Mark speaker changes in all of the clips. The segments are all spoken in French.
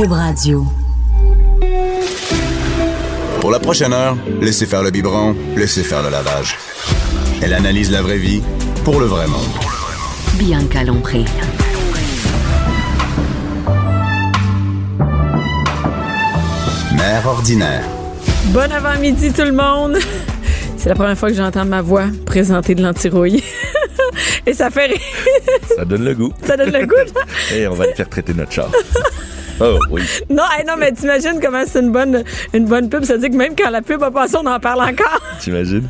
Speaker 1: Cube Radio.
Speaker 2: Pour la prochaine heure, laissez faire le biberon, laissez faire le lavage. Elle analyse la vraie vie pour le vrai monde.
Speaker 1: Bianca Lompré.
Speaker 2: Mère ordinaire.
Speaker 3: Bon avant-midi tout le monde. C'est la première fois que j'entends ma voix présenter de l'antirouille. Et ça fait rire.
Speaker 4: Ça donne le goût.
Speaker 3: Ça donne le goût.
Speaker 4: Et on va le faire traiter notre char. Oh oui.
Speaker 3: Non, hey, non, mais t'imagines comment c'est une bonne, une bonne pub. Ça veut dire que même quand la pub a passé, on en parle encore.
Speaker 4: T'imagines?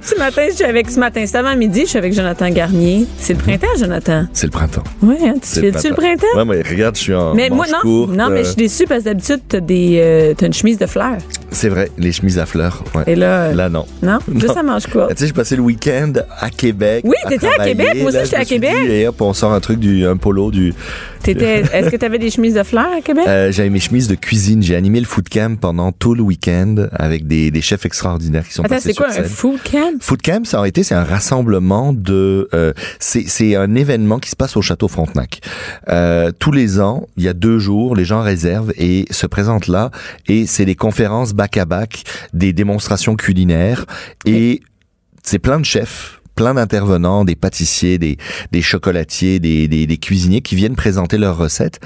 Speaker 3: ce matin, je suis avec, ce matin, c'est avant midi, je suis avec Jonathan Garnier. C'est le printemps, Jonathan.
Speaker 4: C'est le printemps.
Speaker 3: Ouais, hein, tu fais-tu le printemps?
Speaker 4: Ouais, mais regarde, je suis en
Speaker 3: mais moi, non.
Speaker 4: courte,
Speaker 3: non, mais
Speaker 4: euh,
Speaker 3: je suis déçue parce que d'habitude, t'as des, euh, t'as une chemise de fleurs.
Speaker 4: C'est vrai, les chemises à fleurs. ouais.
Speaker 3: Et là,
Speaker 4: Là, non.
Speaker 3: non?
Speaker 4: Non.
Speaker 3: Juste à manche courte.
Speaker 4: Tu sais, j'ai passé le week-end à Québec.
Speaker 3: Oui, t'étais à. Québec, moi aussi,
Speaker 4: Là,
Speaker 3: j'étais à Québec.
Speaker 4: dit, Et hop, on sort un truc du, un polo du.
Speaker 3: T'étais, est-ce que t'avais des chemises de fleurs à Québec?
Speaker 4: Euh, j'avais mes chemises de cuisine. J'ai animé le food camp pendant tout le week-end avec des, des chefs extraordinaires qui sont
Speaker 3: Attends,
Speaker 4: passés
Speaker 3: c'est quoi
Speaker 4: sur
Speaker 3: un food camp?
Speaker 4: Food Camp, ça aurait été, c'est un rassemblement de, euh, c'est c'est un événement qui se passe au château Frontenac. Euh, tous les ans, il y a deux jours, les gens réservent et se présentent là, et c'est des conférences back à back, des démonstrations culinaires, et c'est plein de chefs plein d'intervenants, des pâtissiers, des, des chocolatiers, des, des, des cuisiniers qui viennent présenter leurs recettes.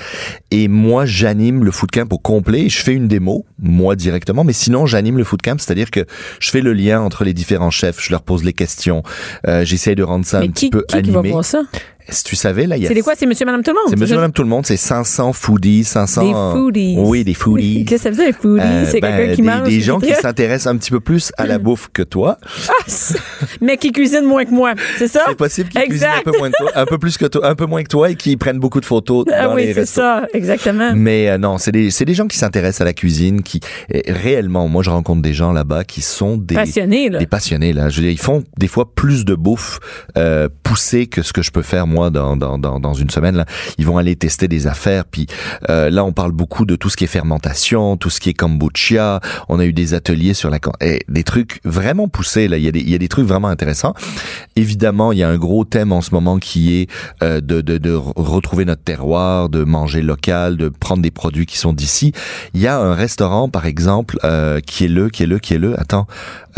Speaker 4: Et moi, j'anime le food camp au complet. Je fais une démo, moi directement, mais sinon, j'anime le food camp, c'est-à-dire que je fais le lien entre les différents chefs, je leur pose les questions, euh, j'essaie de rendre ça
Speaker 3: Mais
Speaker 4: un
Speaker 3: qui,
Speaker 4: petit peu
Speaker 3: qui, qui va
Speaker 4: animé.
Speaker 3: voir ça?
Speaker 4: Si tu savais, là, il y a...
Speaker 3: C'est des quoi? C'est monsieur, madame, tout le monde?
Speaker 4: C'est monsieur, madame, tout le monde, c'est 500 foodies, 500...
Speaker 3: Des foodies.
Speaker 4: Oui, des foodies.
Speaker 3: Qu'est-ce que ça veut dire, un foodie?
Speaker 4: Euh,
Speaker 3: c'est
Speaker 4: ben,
Speaker 3: quelqu'un qui
Speaker 4: des,
Speaker 3: mange.
Speaker 4: des gens qui s'intéressent un petit peu plus à la bouffe que toi.
Speaker 3: Ah, c'est- mais qui cuisine moins que moi. C'est ça?
Speaker 4: C'est possible qu'ils cuisinent un peu moins que toi, un peu plus que toi, un peu moins que toi et qu'ils prennent beaucoup de photos
Speaker 3: Ah
Speaker 4: dans
Speaker 3: oui,
Speaker 4: les
Speaker 3: c'est
Speaker 4: restos.
Speaker 3: ça, exactement.
Speaker 4: Mais euh, non, c'est des c'est des gens qui s'intéressent à la cuisine, qui réellement, moi je rencontre des gens là-bas qui sont des
Speaker 3: Passionné, là.
Speaker 4: des passionnés là. Je veux dire, ils font des fois plus de bouffe euh, poussée que ce que je peux faire moi dans dans dans, dans une semaine là. Ils vont aller tester des affaires. Puis euh, là, on parle beaucoup de tout ce qui est fermentation, tout ce qui est kombucha. On a eu des ateliers sur la et des trucs vraiment poussés là. Il y a des il y a des trucs vraiment intéressants. Évidemment, il y a un gros thème en ce moment qui est euh, de, de, de re- retrouver notre terroir, de manger local, de prendre des produits qui sont d'ici. Il y a un restaurant, par exemple, euh, qui est le, qui est le, qui est le. Attends,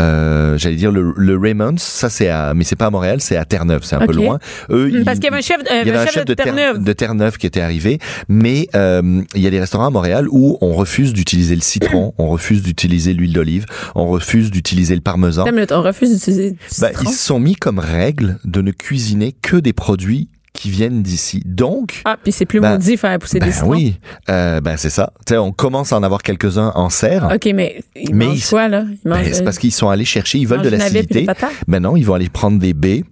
Speaker 4: euh, j'allais dire le, le Raymond's. Ça, c'est à, mais c'est pas à Montréal, c'est à Terre-Neuve, c'est un peu loin. Eux,
Speaker 3: Hum, Parce qu'il y avait un chef, euh,
Speaker 4: avait un chef de,
Speaker 3: Terre-Neuve.
Speaker 4: de Terre-Neuve qui était arrivé, mais euh, il y a des restaurants à Montréal où on refuse d'utiliser le citron, on refuse d'utiliser l'huile d'olive, on refuse d'utiliser le parmesan.
Speaker 3: Minute, on refuse d'utiliser du
Speaker 4: Bah,
Speaker 3: citron?
Speaker 4: ils se sont mis comme règle de ne cuisiner que des produits qui viennent d'ici. Donc,
Speaker 3: Ah, puis c'est plus
Speaker 4: Ben,
Speaker 3: maudit faire pousser
Speaker 4: ben
Speaker 3: des citrons.
Speaker 4: oui, euh, ben c'est ça. Tu sais, on commence à en avoir quelques-uns en serre.
Speaker 3: OK, mais ils
Speaker 4: Mais
Speaker 3: mangent
Speaker 4: ils-
Speaker 3: quoi, là?
Speaker 4: Ben, c'est parce qu'ils sont allés chercher, ils veulent de l'acidité.
Speaker 3: patates?
Speaker 4: Ben non, ils vont aller prendre des baies.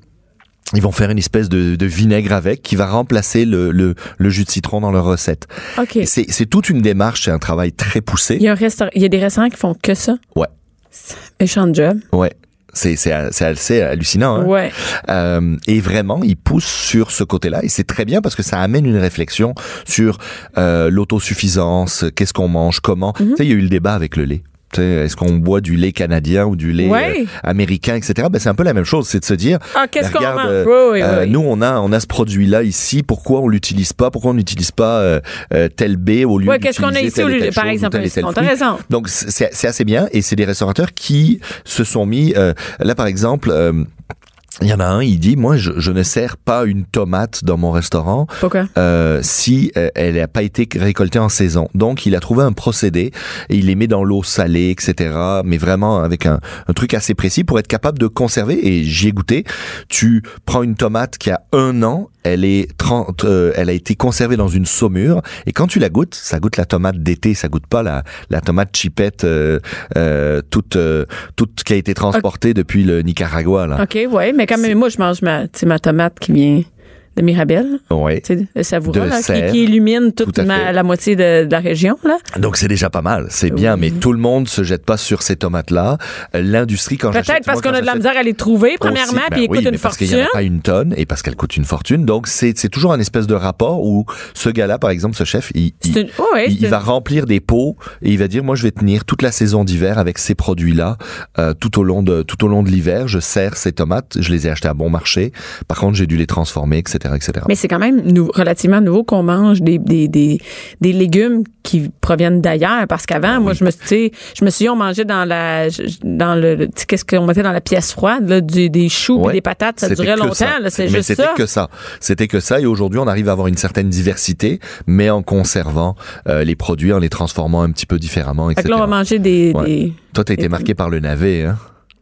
Speaker 4: Ils vont faire une espèce de, de vinaigre avec qui va remplacer le, le, le jus de citron dans leur recette.
Speaker 3: OK.
Speaker 4: C'est toute une démarche, c'est un travail très poussé.
Speaker 3: Il y, a un il y a des restaurants qui font que ça?
Speaker 4: Ouais.
Speaker 3: Méchant job.
Speaker 4: Ouais. C'est c'est c'est assez hallucinant. Hein?
Speaker 3: Ouais.
Speaker 4: Euh, et vraiment, ils poussent sur ce côté-là. Et c'est très bien parce que ça amène une réflexion sur euh, l'autosuffisance, qu'est-ce qu'on mange, comment.
Speaker 3: Mhm.
Speaker 4: Tu sais, il y a eu le débat avec le lait. Est-ce qu'on boit du lait canadien ou du lait
Speaker 3: Ouais.
Speaker 4: euh, américain, etc. Ben, c'est un peu la même chose, c'est de se dire,
Speaker 3: Ah, qu'est-ce
Speaker 4: ben,
Speaker 3: qu'on
Speaker 4: regarde,
Speaker 3: mange?
Speaker 4: euh,
Speaker 3: Oui, oui,
Speaker 4: euh,
Speaker 3: oui.
Speaker 4: nous on a on a ce produit-là ici, pourquoi on l'utilise pas? Pourquoi on n'utilise pas euh, tel baie au lieu
Speaker 3: Ouais, qu'est-ce qu'on a ici au lieu par exemple.
Speaker 4: Donc c'est c'est assez bien et c'est des restaurateurs qui se sont mis euh, là par exemple euh, il y en a un, il dit, moi, je, je ne sers pas une tomate dans mon restaurant
Speaker 3: Pourquoi?
Speaker 4: euh, si euh, elle n'a pas été récoltée en saison. Donc, il a trouvé un procédé et il les met dans l'eau salée, etc. Mais vraiment avec un, un truc assez précis pour être capable de conserver. Et j'y ai goûté. Tu prends une tomate qui a un an, elle est 30, euh, elle a été conservée dans une saumure. Et quand tu la goûtes, ça goûte la tomate d'été, ça goûte pas la, la tomate chipette euh, euh, toute, euh, toute qui a été transportée depuis le Nicaragua. Là.
Speaker 3: OK, ouais, mais quand même, moi, je mange ma, ma tomate qui vient de tu sais, le savoura,
Speaker 4: De
Speaker 3: là, qui, qui illumine toute
Speaker 4: Tout
Speaker 3: ma- la moitié de, de la région, là.
Speaker 4: Donc c'est déjà pas mal, c'est bien,
Speaker 3: Oui.
Speaker 4: mais tout le monde se jette pas sur ces tomates-là. L'industrie quand j'achète,
Speaker 3: Peut-être parce qu'on a de la misère à les trouver, premièrement,
Speaker 4: aussi, ben
Speaker 3: puis ils
Speaker 4: oui,
Speaker 3: coûtent une
Speaker 4: parce qu'il y en
Speaker 3: fortune.
Speaker 4: a pas une tonne et parce qu'elle coûte une fortune. Donc c'est toujours un espèce de rapport où ce gars-là, par exemple, ce chef, il, il,
Speaker 3: une- oh, ouais,
Speaker 4: il- va remplir des pots et il va dire moi je vais tenir toute la saison d'hiver avec ces produits-là euh, tout au long de tout au long de l'hiver. Je sers ces tomates, je les ai achetées à bon marché. Par contre j'ai dû les transformer, etc. etc., etc.
Speaker 3: Mais c'est quand même nou- relativement nouveau qu'on mange des, des, des, des légumes qui proviennent d'ailleurs. Parce qu'avant, moi, je me, suis- je me suis dit, on mangeait dans la, dans le, qu'est-ce qu'on mettait dans la pièce froide, là, du- des choux
Speaker 4: Ouais.
Speaker 3: puis des patates, ça
Speaker 4: C'était
Speaker 3: durait longtemps, c'est juste
Speaker 4: c'était
Speaker 3: ça.
Speaker 4: que ça. C'était que ça. Et aujourd'hui, on arrive à avoir une certaine diversité, mais en conservant euh, les produits, en les transformant un petit peu différemment,
Speaker 3: Fait
Speaker 4: etc.
Speaker 3: que là, on va manger des,
Speaker 4: Ouais.
Speaker 3: des,
Speaker 4: Toi, t'as été marqué par le navet, hein?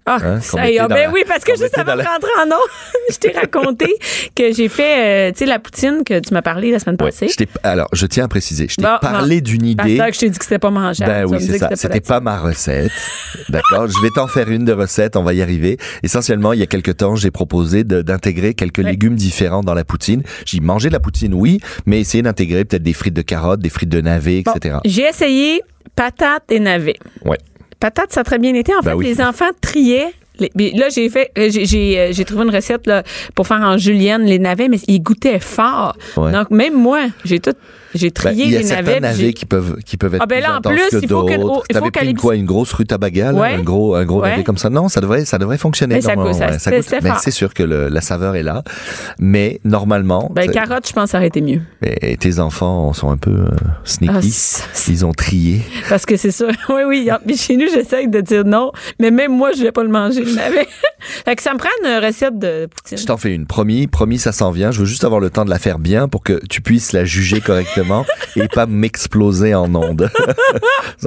Speaker 3: Ah,
Speaker 4: Hein,
Speaker 3: ben
Speaker 4: la-
Speaker 3: oui, parce que juste avant de rentrer en nom, je t'ai raconté que j'ai fait, euh, tu sais, la poutine que tu m'as parlé la semaine
Speaker 4: Ouais.
Speaker 3: passée.
Speaker 4: Je alors, je tiens à préciser, je t'ai
Speaker 3: Bon,
Speaker 4: parlé d'une
Speaker 3: c'est
Speaker 4: idée.
Speaker 3: ça que je t'ai dit que c'était pas mangeable.
Speaker 4: Ben oui, c'est ça. C'était
Speaker 3: la
Speaker 4: pas ma recette. D'accord? Je vais t'en faire une de recette. On va y arriver. Essentiellement, il y a quelques temps, j'ai proposé d'intégrer quelques
Speaker 3: Ouais.
Speaker 4: légumes différents dans la poutine. J'ai manger de la poutine, oui, mais essayer d'intégrer peut-être des frites de carottes, des frites de navets,
Speaker 3: Bon,
Speaker 4: etc.
Speaker 3: J'ai essayé patates et navets.
Speaker 4: Ouais.
Speaker 3: Patates, ça a très bien été. En
Speaker 4: Ben
Speaker 3: fait,
Speaker 4: oui.
Speaker 3: les enfants triaient. Les- là, j'ai fait, euh, j'ai- euh, j'ai trouvé une recette là, pour faire en julienne les navets, mais ils goûtaient fort.
Speaker 4: Ouais.
Speaker 3: Donc même moi, j'ai tout, j'ai
Speaker 4: Ben,
Speaker 3: trié
Speaker 4: il y a
Speaker 3: les
Speaker 4: certains
Speaker 3: navets.
Speaker 4: navets qui peuvent qui peuvent être
Speaker 3: Ah, ben
Speaker 4: plus
Speaker 3: là, en
Speaker 4: intenses
Speaker 3: plus,
Speaker 4: que
Speaker 3: il faut que- oh, il
Speaker 4: T'avais
Speaker 3: faut
Speaker 4: pris quoi une grosse rutabaga,
Speaker 3: Ouais.
Speaker 4: un gros un gros
Speaker 3: Ouais.
Speaker 4: navet comme ça? Non, ça devrait ça devrait fonctionner.
Speaker 3: Mais ça goûte- ça-
Speaker 4: goûte- ben,
Speaker 3: fort.
Speaker 4: c'est sûr que le- la saveur est là, mais normalement,
Speaker 3: Ben carottes, je pense, ça aurait été mieux.
Speaker 4: et tes enfants sont un peu euh, sneaky.
Speaker 3: Ah,
Speaker 4: Ils ont trié.
Speaker 3: Parce que c'est ça. Oui, oui. chez nous, j'essaye de dire non. Mais même moi, je vais pas le manger, le navet. fait que ça me prend une recette de poutine.
Speaker 4: Je t'en fais une. Promis, promis, ça s'en vient. Je veux juste avoir le temps de la faire bien pour que tu puisses la juger correctement et pas m'exploser en ondes.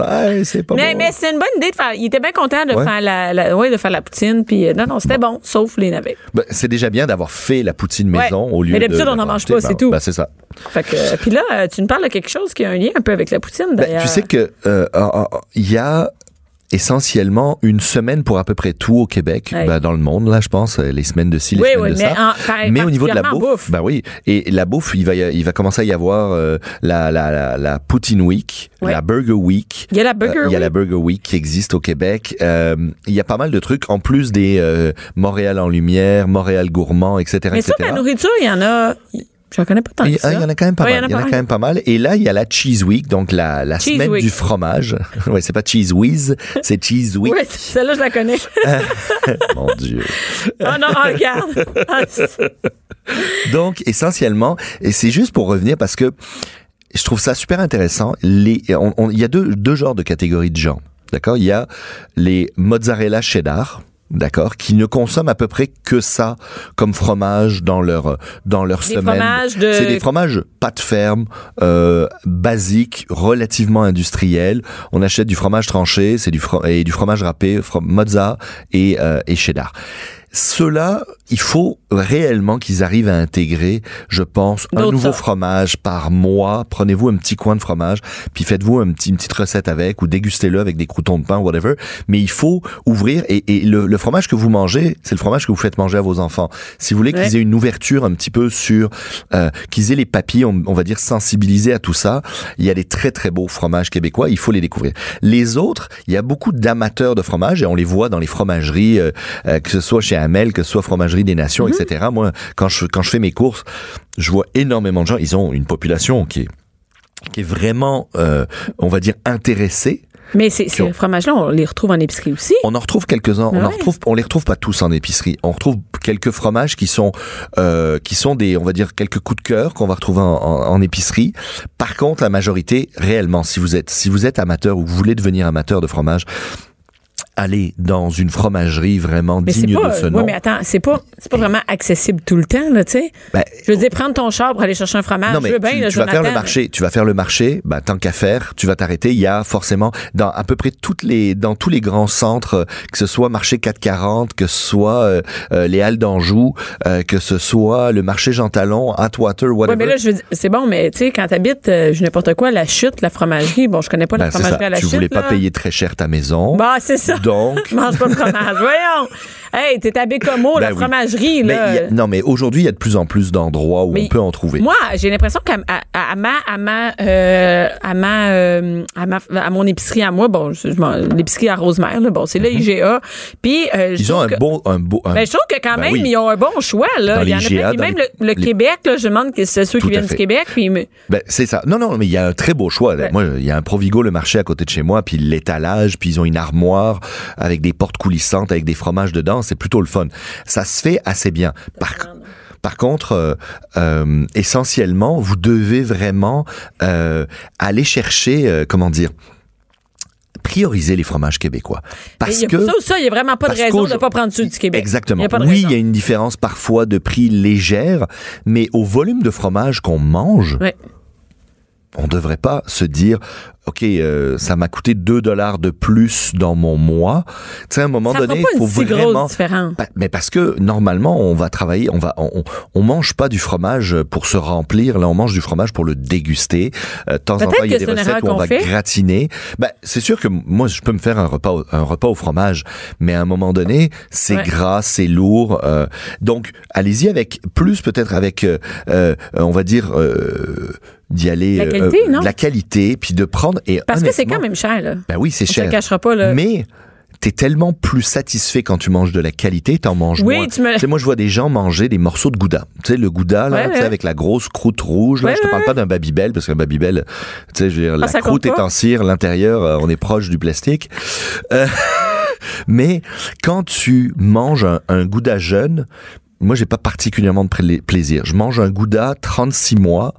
Speaker 4: Ah, c'est pas
Speaker 3: Mais,
Speaker 4: bon.
Speaker 3: mais c'est une bonne idée de faire. Il était bien content de
Speaker 4: Ouais.
Speaker 3: faire la, la- ouais, de faire la poutine. Puis euh, non, non, c'était bon, sauf les navets.
Speaker 4: Ben, c'est déjà bien d'avoir fait la poutine
Speaker 3: Ouais.
Speaker 4: maison au lieu
Speaker 3: Mais
Speaker 4: de.
Speaker 3: d'habitude, on n'en mange pas, c'est
Speaker 4: Ben,
Speaker 3: tout.
Speaker 4: ben, c'est ça.
Speaker 3: Fait que, euh, puis là, euh, tu me parles de quelque chose qui a un lien un peu avec la poutine,
Speaker 4: Ben,
Speaker 3: d'ailleurs.
Speaker 4: tu sais que euh, ah, ah, ah, il y a essentiellement une semaine pour à peu près tout au Québec,
Speaker 3: Ouais.
Speaker 4: ben, dans le monde là, je pense, euh, les semaines de ci, les
Speaker 3: Oui,
Speaker 4: semaines
Speaker 3: oui,
Speaker 4: de
Speaker 3: mais,
Speaker 4: ça.
Speaker 3: en, par-
Speaker 4: Mais au niveau de la
Speaker 3: particulièrement
Speaker 4: bouffe, ben oui, et la bouffe, il va il va commencer à y avoir euh, la, la, la la Poutine Week, la Burger Week.
Speaker 3: Il y a la Burger
Speaker 4: Euh, Il y a la
Speaker 3: Week.
Speaker 4: Burger Week qui existe au Québec. Euh, il y a pas mal de trucs en plus des euh, Montréal en lumière, Montréal gourmand, etc.,
Speaker 3: Mais ça,
Speaker 4: etc.
Speaker 3: la nourriture, il y en a. Je connais pas tant
Speaker 4: Il y,
Speaker 3: ça.
Speaker 4: ah, il y en a quand même pas
Speaker 3: Ouais,
Speaker 4: mal. Il y en a quand même pas mal. Et là, il y a la Cheese Week, donc la, la semaine
Speaker 3: Week.
Speaker 4: du fromage. ouais, c'est pas Cheese Whiz, c'est Cheese Week.
Speaker 3: Oui, celle-là, je la connais.
Speaker 4: Mon Dieu.
Speaker 3: oh non, oh, regarde. Ah,
Speaker 4: Donc, essentiellement, et c'est juste pour revenir parce que je trouve ça super intéressant. Il y a deux, deux genres de catégories de gens. D'accord? Il y a les mozzarella cheddar. D'accord, qui ne consomment à peu près que ça comme fromage dans leur dans leur
Speaker 3: Des
Speaker 4: semaine.
Speaker 3: fromages de-
Speaker 4: C'est des fromages pâte ferme, euh, basiques, relativement industriels. On achète du fromage tranché, c'est du fro- et du fromage râpé, mozza et euh, et cheddar. Ceux-là, il faut réellement qu'ils arrivent à intégrer, je pense, un nouveau fromage par mois. Prenez-vous un petit coin de fromage, puis faites-vous un petit, une petite recette avec, ou dégustez-le avec des croutons de pain, whatever. Mais il faut ouvrir, et, et le, le fromage que vous mangez, c'est le fromage que vous faites manger à vos enfants. Si vous voulez
Speaker 3: Ouais.
Speaker 4: qu'ils aient une ouverture un petit peu sur, euh, qu'ils aient les papilles, on, on va dire, sensibilisés à tout ça, il y a des très très beaux fromages québécois, il faut les découvrir. Les autres, il y a beaucoup d'amateurs de fromage, et on les voit dans les fromageries, euh, euh, que ce soit chez Que ce soit Fromagerie des Nations,
Speaker 3: Mhm.
Speaker 4: etc. Moi, quand je, quand je fais mes courses, je vois énormément de gens, ils ont une population qui est, qui est vraiment, euh, on va dire, intéressée.
Speaker 3: Mais ces, ces fromages-là, on les retrouve en épicerie aussi.
Speaker 4: On en retrouve quelques-uns. On
Speaker 3: Ah
Speaker 4: en
Speaker 3: ouais.
Speaker 4: retrouve, on les retrouve pas tous en épicerie. On retrouve quelques fromages qui sont, euh, qui sont des, on va dire, quelques coups de cœur qu'on va retrouver en, en- en épicerie. Par contre, la majorité, réellement, si vous êtes, si vous êtes amateur ou vous voulez devenir amateur de fromage, allez dans une fromagerie vraiment
Speaker 3: Mais
Speaker 4: digne
Speaker 3: pas.
Speaker 4: de ce nom.
Speaker 3: mais attends, c'est pas, c'est pas vraiment accessible tout le temps, là, tu sais.
Speaker 4: Ben,
Speaker 3: Je veux dire, prendre ton char pour aller chercher un fromage.
Speaker 4: Non
Speaker 3: je
Speaker 4: mais
Speaker 3: veux bien,
Speaker 4: tu,
Speaker 3: là,
Speaker 4: tu vas faire le marché, tu vas faire le marché, bah tant qu'à faire, tu vas t'arrêter. Il y a forcément dans à peu près toutes les dans tous les grands centres, euh, que ce soit marché 440, que ce soit euh, euh, les Halles d'Anjou, euh, que ce soit le marché Jean Talon, Atwater,
Speaker 3: Ouais,
Speaker 4: whatever.
Speaker 3: mais là, je veux dire, c'est bon, mais tu sais, quand t'habites, euh, je n'importe quoi, la chute, la fromagerie, bon, je connais pas
Speaker 4: Ben,
Speaker 3: la
Speaker 4: c'est
Speaker 3: fromagerie
Speaker 4: ça.
Speaker 3: à la
Speaker 4: Tu
Speaker 3: chute.
Speaker 4: voulais pas payer très cher ta maison.
Speaker 3: Bah, c'est ça.
Speaker 4: Donc?
Speaker 3: Mange pas de fromage. Voyons. Hey, t'es à Bécomo, la
Speaker 4: Ben oui.
Speaker 3: fromagerie, là.
Speaker 4: a- non mais aujourd'hui il y a de plus en plus d'endroits où
Speaker 3: Mais
Speaker 4: on peut en trouver.
Speaker 3: Moi, j'ai l'impression qu'à à, à ma, à ma, euh, à ma, euh, à ma, à mon épicerie à moi, bon, l'épicerie à Rosemère, là, bon, c'est là IGA. Puis, euh,
Speaker 4: Mhm. Ils ont un
Speaker 3: que-
Speaker 4: beau un beau un-
Speaker 3: Ben, je trouve que quand
Speaker 4: Ben
Speaker 3: même,
Speaker 4: oui.
Speaker 3: ils ont un bon choix, là.
Speaker 4: Dans
Speaker 3: Il y en a plein. Même
Speaker 4: les-
Speaker 3: le, le
Speaker 4: les-
Speaker 3: Québec, là, je demande que c'est ceux
Speaker 4: Tout
Speaker 3: qui viennent du Québec. Puis,
Speaker 4: Ben, c'est ça. Non, non, mais il y a un très beau choix.
Speaker 3: Ouais.
Speaker 4: Moi, il y a un Provigo, le marché à côté de chez moi, puis l'étalage, puis ils ont une armoire avec des portes coulissantes, avec des fromages dedans. C'est plutôt le fun. Ça se fait assez bien. Par, Par contre, euh, euh, essentiellement, vous devez vraiment euh, aller chercher, comment dire, prioriser les fromages québécois. Parce
Speaker 3: Il y a
Speaker 4: que
Speaker 3: ça ça, il n'y a vraiment pas de raison de ne pas prendre ceux du Québec.
Speaker 4: Exactement.
Speaker 3: Il
Speaker 4: oui, il y a une différence parfois de prix légère, mais au volume de fromage qu'on mange, on devrait pas se dire, ok, euh, ça m'a coûté 2 dollars de plus dans mon mois. Tu sais, à un moment
Speaker 3: Ça
Speaker 4: donné, il faut
Speaker 3: une si
Speaker 4: vraiment. Pa- Mais parce que normalement, on va travailler, on va, on, on- on mange pas du fromage pour se remplir. Là, on mange du fromage pour le déguster. Euh, de temps en temps, il y a des recettes où on va
Speaker 3: fait.
Speaker 4: gratiner. Ben, c'est sûr que moi, je peux me faire un repas, au- un repas au fromage, mais à un moment donné, c'est
Speaker 3: Ouais.
Speaker 4: gras, c'est lourd. euh, donc, allez-y avec plus, peut-être avec, euh, euh, on va dire. Euh, d'y aller
Speaker 3: La qualité, non?
Speaker 4: la qualité puis de prendre et
Speaker 3: Parce que c'est quand même cher, là.
Speaker 4: ben oui c'est cher
Speaker 3: le cachera pas, là.
Speaker 4: mais t'es tellement plus satisfait quand tu manges de la qualité, t'en manges
Speaker 3: Oui,
Speaker 4: moins.
Speaker 3: tu me-
Speaker 4: moi, je vois des gens manger des morceaux de gouda. Tu sais, le gouda, là,
Speaker 3: Ouais,
Speaker 4: avec la grosse croûte rouge, là.
Speaker 3: Ouais,
Speaker 4: je te parle pas d'un Babybel, parce qu'un Babybel, tu sais, je veux dire, la croûte est en cire, l'intérieur, euh, on est proche du plastique. Euh, mais quand tu manges un, un gouda jeune, moi, j'ai pas particulièrement de pla- plaisir. Je mange un gouda 36 mois,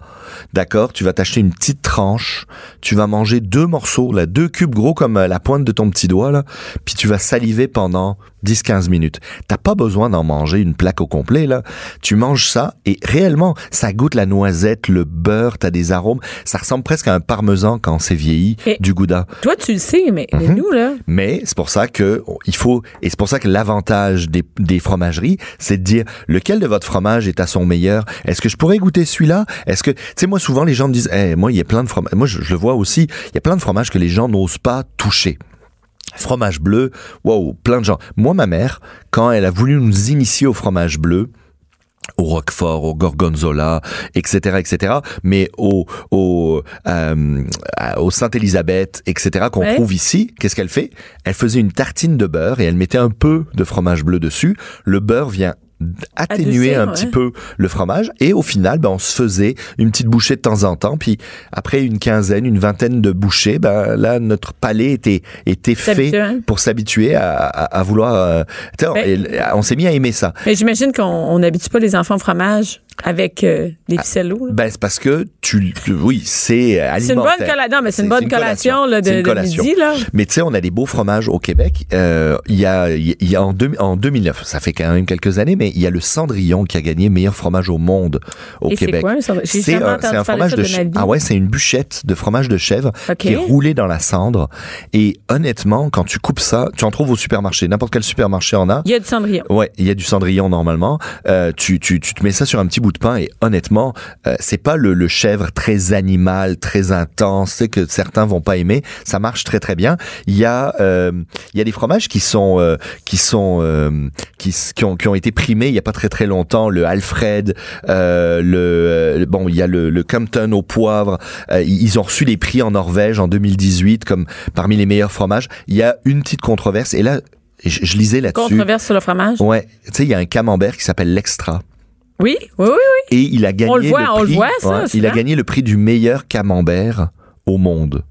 Speaker 4: d'accord Tu vas t'acheter une petite tranche, tu vas manger deux morceaux, là, deux cubes gros comme euh, la pointe de ton petit doigt, là, puis tu vas saliver pendant 10-15 minutes. T'as pas besoin d'en manger une plaque au complet, là. Tu manges ça et réellement, ça goûte la noisette, le beurre, t'as des arômes. Ça ressemble presque à un parmesan quand c'est vieilli,
Speaker 3: Et-
Speaker 4: du gouda.
Speaker 3: Toi, tu le sais, mais, mais
Speaker 4: Mhm.
Speaker 3: nous, là,
Speaker 4: Mais c'est pour ça que oh, il faut et c'est pour ça que l'avantage des, des fromageries, c'est de dire lequel de votre fromage est à son meilleur? Est-ce que je pourrais goûter celui-là? Est-ce que tu sais moi souvent les gens me disent Eh, moi il y a plein de fromages moi je, je le vois aussi, il y a plein de fromages que les gens n'osent pas toucher. Fromage bleu, wow, plein de gens. Moi ma mère quand elle a voulu nous initier au fromage bleu, au Roquefort, au Gorgonzola, etc., etc., mais au au euh, à- au Sainte-Élisabeth, etc., qu'on
Speaker 3: Ouais.
Speaker 4: trouve ici. Qu'est-ce qu'elle fait? Elle faisait une tartine de beurre et elle mettait un peu de fromage bleu dessus. Le beurre vient atténuer un
Speaker 3: ouais.
Speaker 4: petit peu le fromage et au final ben on se faisait une petite bouchée de temps en temps puis après une quinzaine une vingtaine de bouchées ben là notre palais était était fait
Speaker 3: hein.
Speaker 4: pour s'habituer à, à, à vouloir euh,
Speaker 3: Ben-
Speaker 4: on, on s'est mis à aimer ça
Speaker 3: mais j'imagine qu'on on n'habitue pas les enfants au fromage avec euh, des ficellos. là.
Speaker 4: Ben, c'est parce que tu, tu- oui, c'est alimentaire.
Speaker 3: C'est une bonne collation. Mais c'est une bonne collation, là, de,
Speaker 4: collation.
Speaker 3: midi, là.
Speaker 4: Mais tu sais, on a des beaux fromages au Québec. Euh, Il y a, il y a en, deux- en 2009, ça fait quand même quelques années, mais il y a le Cendrillon qui a gagné meilleur fromage au monde au
Speaker 3: Et
Speaker 4: Québec.
Speaker 3: J'ai
Speaker 4: C'est un, un fromage de,
Speaker 3: de ma
Speaker 4: ch-
Speaker 3: vie.
Speaker 4: ah ouais, c'est une bûchette de fromage de chèvre qui est roulée dans la cendre. Et honnêtement, quand tu coupes ça, tu en trouves au supermarché. N'importe quel supermarché en a.
Speaker 3: Il y a du cendrillon.
Speaker 4: Ouais, il y a du cendrillon normalement. Euh, tu, tu, tu te mets ça sur un petit bout de pain et honnêtement, euh, c'est pas le, le chèvre très animal, très intense, que certains vont pas aimer. Ça marche très très bien. Il y a euh, il y a des fromages qui sont euh, qui sont euh, qui, qui ont qui ont été primés il y a pas très très longtemps. Le Alfred, euh, le euh, bon, il y a le, le Compton au poivre. Euh, ils ont reçu les prix en Norvège en 2018 comme parmi les meilleurs fromages. Il y a une petite controverse et là. Je, je lisais là-dessus.
Speaker 3: Controverse sur le fromage?
Speaker 4: Ouais, tu sais, il y a un camembert qui s'appelle l'Extra.
Speaker 3: Oui, oui, oui, oui.
Speaker 4: Et il a gagné
Speaker 3: On le voit, on le
Speaker 4: prix,
Speaker 3: voit, ça,
Speaker 4: ouais, il a gagné le prix du meilleur camembert au monde.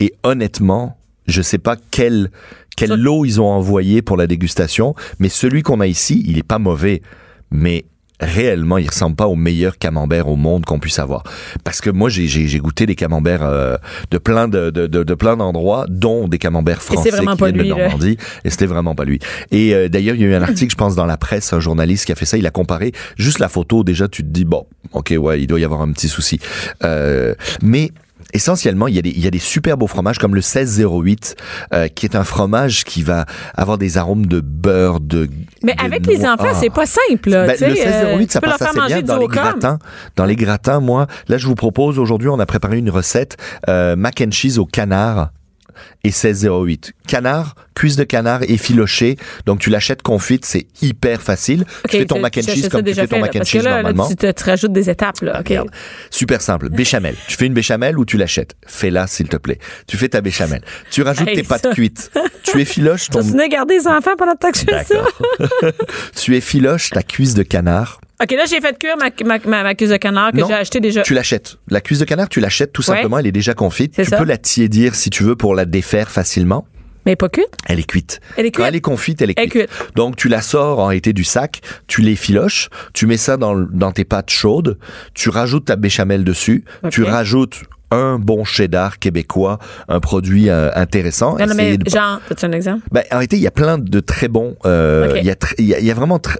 Speaker 4: Et honnêtement, je sais pas quel, quel
Speaker 3: Ça-
Speaker 4: lot ils ont envoyé pour la dégustation, mais celui qu'on a ici, il est pas mauvais. Mais réellement, il ressemble pas au meilleur camembert au monde qu'on puisse avoir. Parce que moi, j'ai, j'ai, j'ai goûté des camemberts euh, de plein de, de, de, de plein d'endroits, dont des camemberts français qui viennent
Speaker 3: lui,
Speaker 4: de. Normandie. Et c'était vraiment pas lui. Et euh, d'ailleurs, il y a eu un article, je pense, dans la presse, un journaliste qui a fait ça. Il a comparé juste la photo. Déjà, tu te dis bon, ok, ouais, il doit y avoir un petit souci. Euh, mais Essentiellement, il y, a des, il y a des super beaux fromages comme le 1608, euh, qui est un fromage qui va avoir des arômes de beurre, de.
Speaker 3: Mais avec les enfants,
Speaker 4: Ah.
Speaker 3: c'est pas simple. Là,
Speaker 4: Ben,
Speaker 3: tu sais,
Speaker 4: le 1608,
Speaker 3: euh,
Speaker 4: ça passe assez
Speaker 3: manger
Speaker 4: bien dans les gratins. Dans les gratins, moi, là, je vous propose aujourd'hui, on a préparé une recette euh, mac and cheese au canard et 1608. Canard, cuisse de canard effilochée. Donc tu l'achètes confite, c'est hyper facile. Tu fais ton
Speaker 3: tu-
Speaker 4: mac and
Speaker 3: tu
Speaker 4: cheese comme tu fais ton mac and cheese normalement.
Speaker 3: tu te, tu rajoutes des étapes. Là, ok.
Speaker 4: Regarde. Super simple. Béchamel. Tu fais une béchamel ou tu l'achètes? Fais-la, s'il te plaît. Tu fais ta béchamel. Tu rajoutes
Speaker 3: Hey,
Speaker 4: tes pâtes
Speaker 3: ça.
Speaker 4: cuites. Tu effiloches
Speaker 3: Tu
Speaker 4: ton...
Speaker 3: souvenir garder les enfants pendant que je fais ça?
Speaker 4: Tu effiloches ta cuisse de canard.
Speaker 3: OK, là, j'ai fait cuire ma, ma, ma, ma cuisse de canard que j'ai acheté déjà.
Speaker 4: Tu l'achètes. La cuisse de canard, tu l'achètes tout
Speaker 3: Ouais.
Speaker 4: simplement. Elle est déjà confite. Tu
Speaker 3: ça.
Speaker 4: peux la tiédir si tu veux pour la défaire facilement.
Speaker 3: Mais pas cuite?
Speaker 4: Elle est cuite.
Speaker 3: Elle est
Speaker 4: Quand
Speaker 3: cuite.
Speaker 4: elle est confite, elle est
Speaker 3: Elle est
Speaker 4: cuite.
Speaker 3: cuite.
Speaker 4: Donc, tu la sors en été du sac, tu l'effiloches, tu mets ça dans, dans tes pâtes chaudes, tu rajoutes ta béchamel dessus, tu rajoutes un bon cheddar québécois, un produit euh, intéressant.
Speaker 3: Non, non, mais
Speaker 4: de-
Speaker 3: genre, as-tu un exemple?
Speaker 4: Ben, en réalité, il y a plein de très bons. euh. Il y, a tr- il y a- il y a vraiment tr-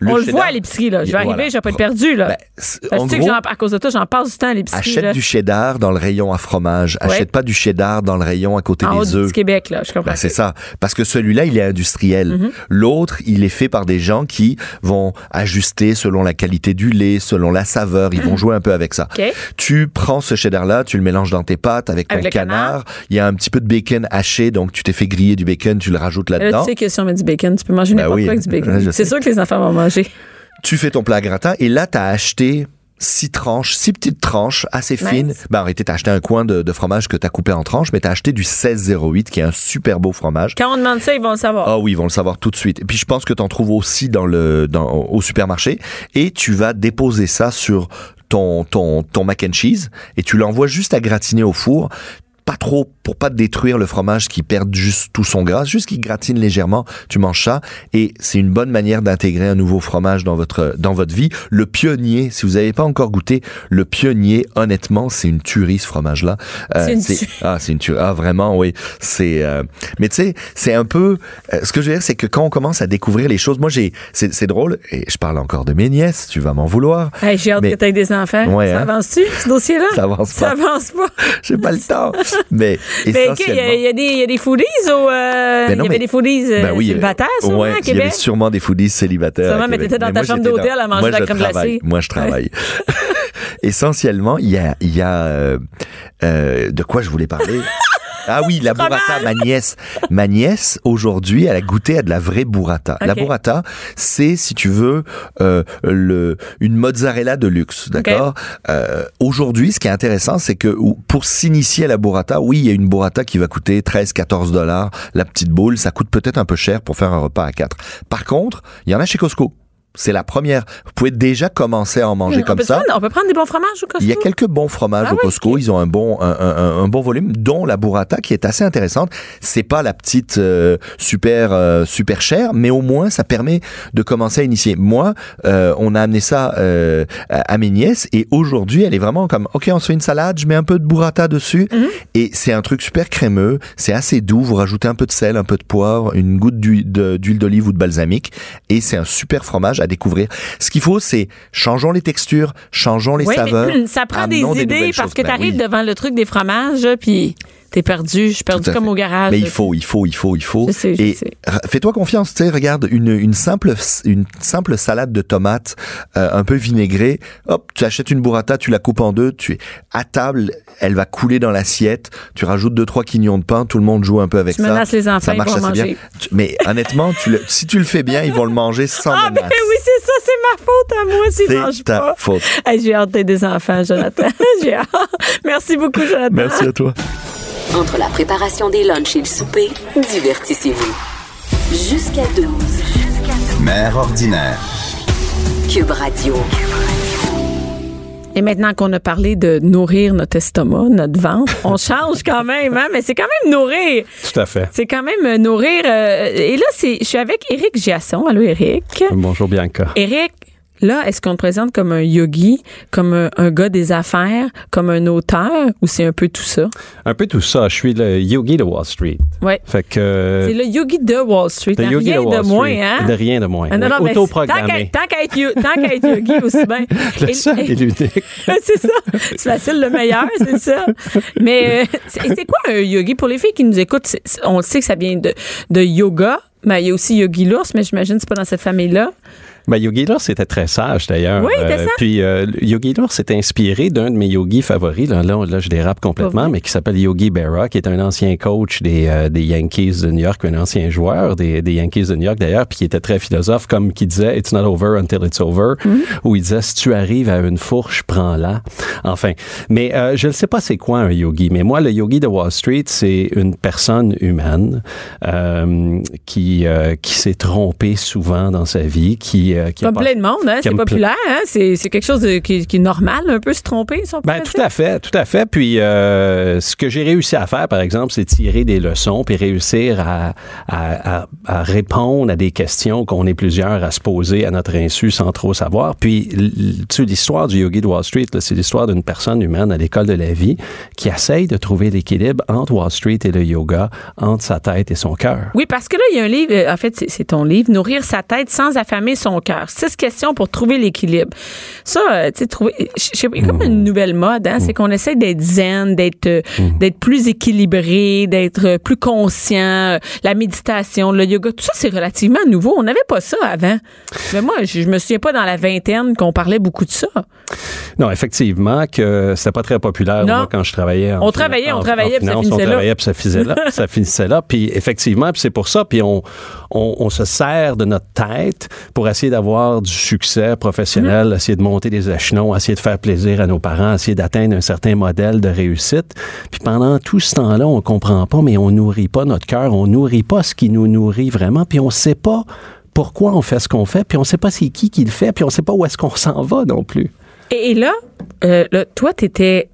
Speaker 4: de.
Speaker 3: On le voit à l'épicerie, là. Je vais
Speaker 4: Voilà.
Speaker 3: arriver, je vais pas être perdu, là.
Speaker 4: Ben,
Speaker 3: Parce
Speaker 4: en
Speaker 3: que tu sais
Speaker 4: gros,
Speaker 3: que j'en- à cause de toi, j'en passe du temps à l'épicerie.
Speaker 4: achète
Speaker 3: là.
Speaker 4: du cheddar dans le rayon à fromage.
Speaker 3: Ouais.
Speaker 4: Achète pas du cheddar dans le rayon à côté
Speaker 3: en
Speaker 4: des
Speaker 3: du
Speaker 4: œufs.
Speaker 3: petit Québec, là. Je comprends.
Speaker 4: Ben, c'est ça. Parce que celui-là, il est industriel.
Speaker 3: Mhm.
Speaker 4: L'autre, il est fait par des gens qui vont ajuster selon la qualité du lait, selon la saveur. Ils vont jouer un peu avec ça.
Speaker 3: OK.
Speaker 4: Tu prends ce cheddar-là, tu le mélanges dans tes pâtes avec ton
Speaker 3: Avec le canard.
Speaker 4: canard. Il y a un petit peu de bacon haché, donc tu t'es fait griller du bacon, tu le rajoutes
Speaker 3: Là,
Speaker 4: là-dedans.
Speaker 3: tu sais que si on met du bacon, tu peux manger
Speaker 4: Ben
Speaker 3: n'importe
Speaker 4: oui.
Speaker 3: quoi avec du bacon. C'est sûr que les enfants vont manger.
Speaker 4: Tu fais ton plat gratin et là, tu as acheté six tranches, six petites tranches assez
Speaker 3: Nice.
Speaker 4: fines. Ben, en réalité, t'as acheté un coin de, de fromage que t'as coupé en tranches, mais t'as acheté du 1608, qui est un super beau fromage.
Speaker 3: Quand on demande ça, ils vont le savoir.
Speaker 4: Ah oui, ils vont le savoir tout de suite. Et puis je pense que t'en trouves aussi dans le dans au supermarché et tu vas déposer ça sur ton ton ton mac and cheese et tu l'envoies juste à gratiner au four. Pas trop pour pas détruire le fromage qui perd juste tout son gras, juste qu'il gratine légèrement, tu manges ça et c'est une bonne manière d'intégrer un nouveau fromage dans votre dans votre vie. Le pionnier, si vous n'avez pas encore goûté le pionnier, honnêtement, c'est une tuerie ce fromage là.
Speaker 3: C'est une tuerie.
Speaker 4: ah, c'est une tuerie. Ah, vraiment, oui. C'est. euh, Mais tu sais, c'est un peu. euh, ce que je veux dire, c'est que quand on commence à découvrir les choses, moi, j'ai. C'est c'est drôle. Et je parle encore de mes nièces. Tu vas m'en vouloir.
Speaker 3: Hey, J'ai hâte
Speaker 4: mais-
Speaker 3: que tu aies des enfants.
Speaker 4: Ouais,
Speaker 3: ça
Speaker 4: hein?
Speaker 3: avance-tu, ce dossier-là?
Speaker 4: Ça avance
Speaker 3: Ça
Speaker 4: pas.
Speaker 3: avance pas.
Speaker 4: J'ai pas le temps. Mais
Speaker 3: Ben, il y, il y a des- il y a des foodies au. euh,
Speaker 4: Ben
Speaker 3: il
Speaker 4: non,
Speaker 3: y avait
Speaker 4: mais-
Speaker 3: des foodies euh,
Speaker 4: Ben oui,
Speaker 3: célibataires, sûrement,
Speaker 4: ouais,
Speaker 3: à
Speaker 4: il y avait
Speaker 3: Québec.
Speaker 4: sûrement des foodies célibataires.
Speaker 3: Sûrement, mais
Speaker 4: Québec.
Speaker 3: t'étais dans ta
Speaker 4: moi,
Speaker 3: chambre d'hôtel à manger
Speaker 4: moi,
Speaker 3: de la
Speaker 4: je
Speaker 3: crème
Speaker 4: travaille.
Speaker 3: glacée.
Speaker 4: Moi, je travaille. Essentiellement, il y a, il y a euh, euh, de quoi je voulais parler. Ah oui, la burrata, ma nièce. Ma nièce, aujourd'hui, elle a goûté à de la vraie burrata. La burrata, c'est, si tu veux, euh, le, une mozzarella de luxe, d'accord? Euh, Aujourd'hui, ce qui est intéressant, c'est que ou- pour s'initier à la burrata, oui, il y a une burrata qui va coûter 13, 14 dollars, la petite boule. Ça coûte peut-être un peu cher pour faire un repas à quatre. Par contre, il y en a chez Costco. C'est la première. Vous pouvez déjà commencer à en manger comme ça.
Speaker 3: Prendre, on peut prendre des bons fromages au Costco?
Speaker 4: Il y a quelques bons fromages
Speaker 3: Ah
Speaker 4: au Costco. Ils ont un bon, un, un- un bon volume, dont la burrata qui est assez intéressante. C'est pas la petite euh, super euh, super chère, mais au moins ça permet de commencer à initier. Moi, euh, on a amené ça à mes nièces et aujourd'hui, elle est vraiment comme ok, on se fait une salade, je mets un peu de burrata dessus
Speaker 3: Mhm.
Speaker 4: et c'est un truc super crémeux. C'est assez doux. Vous rajoutez un peu de sel, un peu de poivre, une goutte d'huile d'olive ou de balsamique et c'est un super fromage à découvrir. Ce qu'il faut, c'est changeons les textures, changeons les
Speaker 3: Oui,
Speaker 4: saveurs.
Speaker 3: ça prend des idées parce que
Speaker 4: Ben
Speaker 3: tu arrives
Speaker 4: oui.
Speaker 3: devant le truc des fromages, puis t'es perdu. Je suis perdu comme
Speaker 4: fait.
Speaker 3: au garage.
Speaker 4: Mais il faut, il faut, il faut, il faut.
Speaker 3: Je sais, je
Speaker 4: Et fais-toi confiance, tu sais, regarde une, une simple une simple salade de tomates euh, un peu vinaigrée. Hop, tu achètes une burrata, tu la coupes en deux, tu es à table, elle va couler dans l'assiette. Tu rajoutes deux trois quignons de pain, tout le monde joue un peu avec
Speaker 3: Tu
Speaker 4: ça.
Speaker 3: menaces les enfants,
Speaker 4: ça
Speaker 3: ils
Speaker 4: marche
Speaker 3: vont
Speaker 4: assez bien.
Speaker 3: manger.
Speaker 4: Mais honnêtement, tu le- si tu le fais bien, ils vont le manger sans
Speaker 3: Ah, ben
Speaker 4: menace.
Speaker 3: oui, c'est ça, c'est ma faute à moi s'ils mangent
Speaker 4: C'est ta
Speaker 3: pas.
Speaker 4: faute.
Speaker 3: Hey, J'ai hâte des enfants, Jonathan. J'ai hâte. Merci beaucoup, Jonathan.
Speaker 4: Merci à toi.
Speaker 1: Entre la préparation des lunchs et le souper, divertissez-vous. Jusqu'à 12.
Speaker 2: Mère ordinaire.
Speaker 1: Cube Radio.
Speaker 3: Et maintenant qu'on a parlé de nourrir notre estomac, notre ventre, on change quand même, hein? Mais c'est quand même nourrir.
Speaker 5: Tout à fait.
Speaker 3: C'est quand même euh, nourrir. euh, et là, c'est, je suis avec Éric Giasson. Allô, Éric?
Speaker 5: Bonjour Bianca.
Speaker 3: Éric, là, est-ce qu'on te présente comme un yogi, comme un, un gars des affaires, comme un auteur, ou c'est un peu tout ça?
Speaker 5: Un peu tout ça. Je suis le yogi de Wall Street.
Speaker 3: Ouais.
Speaker 5: Fait que.
Speaker 3: C'est le yogi de Wall Street.
Speaker 5: le
Speaker 3: hein,
Speaker 5: yogi
Speaker 3: rien
Speaker 5: de Wall
Speaker 3: de moins,
Speaker 5: Street.
Speaker 3: hein?
Speaker 5: De rien de moins.
Speaker 3: Ah, non,
Speaker 5: Oui,
Speaker 3: non, tant
Speaker 5: Autoprogrammé.
Speaker 3: qu'à tant qu'à être, yogi aussi bien.
Speaker 5: Le seul et l'unique.
Speaker 3: c'est ça. C'est facile, le meilleur, c'est ça. Mais euh, c'est quoi un yogi? Pour les filles qui nous écoutent, on le sait que ça vient de, de yoga, mais il y a aussi Yogi l'ours, mais j'imagine que c'est pas dans cette famille-là.
Speaker 5: Ben, Yogi Lur, c'était très sage d'ailleurs.
Speaker 3: Oui, était sage.
Speaker 5: Puis euh, Yogi Lur s'est inspiré d'un de mes yogis favoris. Là, là, là, je dérape complètement, mais qui s'appelle Yogi Berra, qui est un ancien coach des, euh, des Yankees de New York, un ancien joueur des, des Yankees de New York d'ailleurs, puis qui était très philosophe, comme qui disait It's not over until it's over,
Speaker 3: Mm-hmm.
Speaker 5: où il disait si tu arrives à une fourche, prends-la. Enfin, mais euh, je ne sais pas c'est quoi un yogi, mais moi le yogi de Wall Street, c'est une personne humaine euh, qui euh, qui s'est trompée souvent dans sa vie, qui euh, qui
Speaker 3: Comme plein de monde, hein, c'est populaire, hein, c'est c'est quelque chose de- qui, qui est normal, un peu se tromper, si on peut
Speaker 5: Ben, tout à fait, tout à fait. Puis, euh, ce que j'ai réussi à faire, par exemple, c'est tirer des leçons puis réussir à, à, à- à répondre à des questions qu'on est plusieurs à se poser à notre insu sans trop savoir. Puis, tu sais, l'histoire du yogi de Wall Street, c'est l'histoire d'une personne humaine à l'école de la vie qui essaye de trouver l'équilibre entre Wall Street et le yoga, entre sa tête et son cœur.
Speaker 3: Oui, parce que là, il y a un livre, euh, en fait, c'est- c'est ton livre, Nourrir sa tête sans affamer son cœur. Six questions pour trouver l'équilibre. Ça, euh, tu sais, trouver, a comme une nouvelle mode, hein, c'est qu'on essaie d'être zen, d'être euh, d'être plus équilibré, d'être euh, plus conscient, la méditation, le yoga, tout ça, c'est relativement nouveau. On n'avait pas ça avant. Mais moi, je, je me souviens pas dans la vingtaine qu'on parlait beaucoup de ça.
Speaker 5: Non, effectivement, que c'était pas très populaire
Speaker 3: Non.
Speaker 5: moi, quand je travaillais. en
Speaker 3: On travaillait,
Speaker 5: en-
Speaker 3: on travaillait, puis ça finissait
Speaker 5: on
Speaker 3: là.
Speaker 5: travaillait, puis ça finissait là. ça finissait là. Puis effectivement, puis c'est pour ça, puis on, on, on se sert de notre tête pour essayer d'avoir du succès professionnel,
Speaker 3: Mm-hmm.
Speaker 5: essayer de monter des échelons, essayer de faire plaisir à nos parents, essayer d'atteindre un certain modèle de réussite. Puis pendant tout ce temps-là, on comprend pas, mais on nourrit pas notre cœur, on nourrit pas ce qui nous nourrit vraiment, puis on sait pas pourquoi on fait ce qu'on fait, puis on sait pas c'est qui qui le fait, puis on sait pas où est-ce qu'on s'en va non plus.
Speaker 3: Et, là, euh, là, toi, étais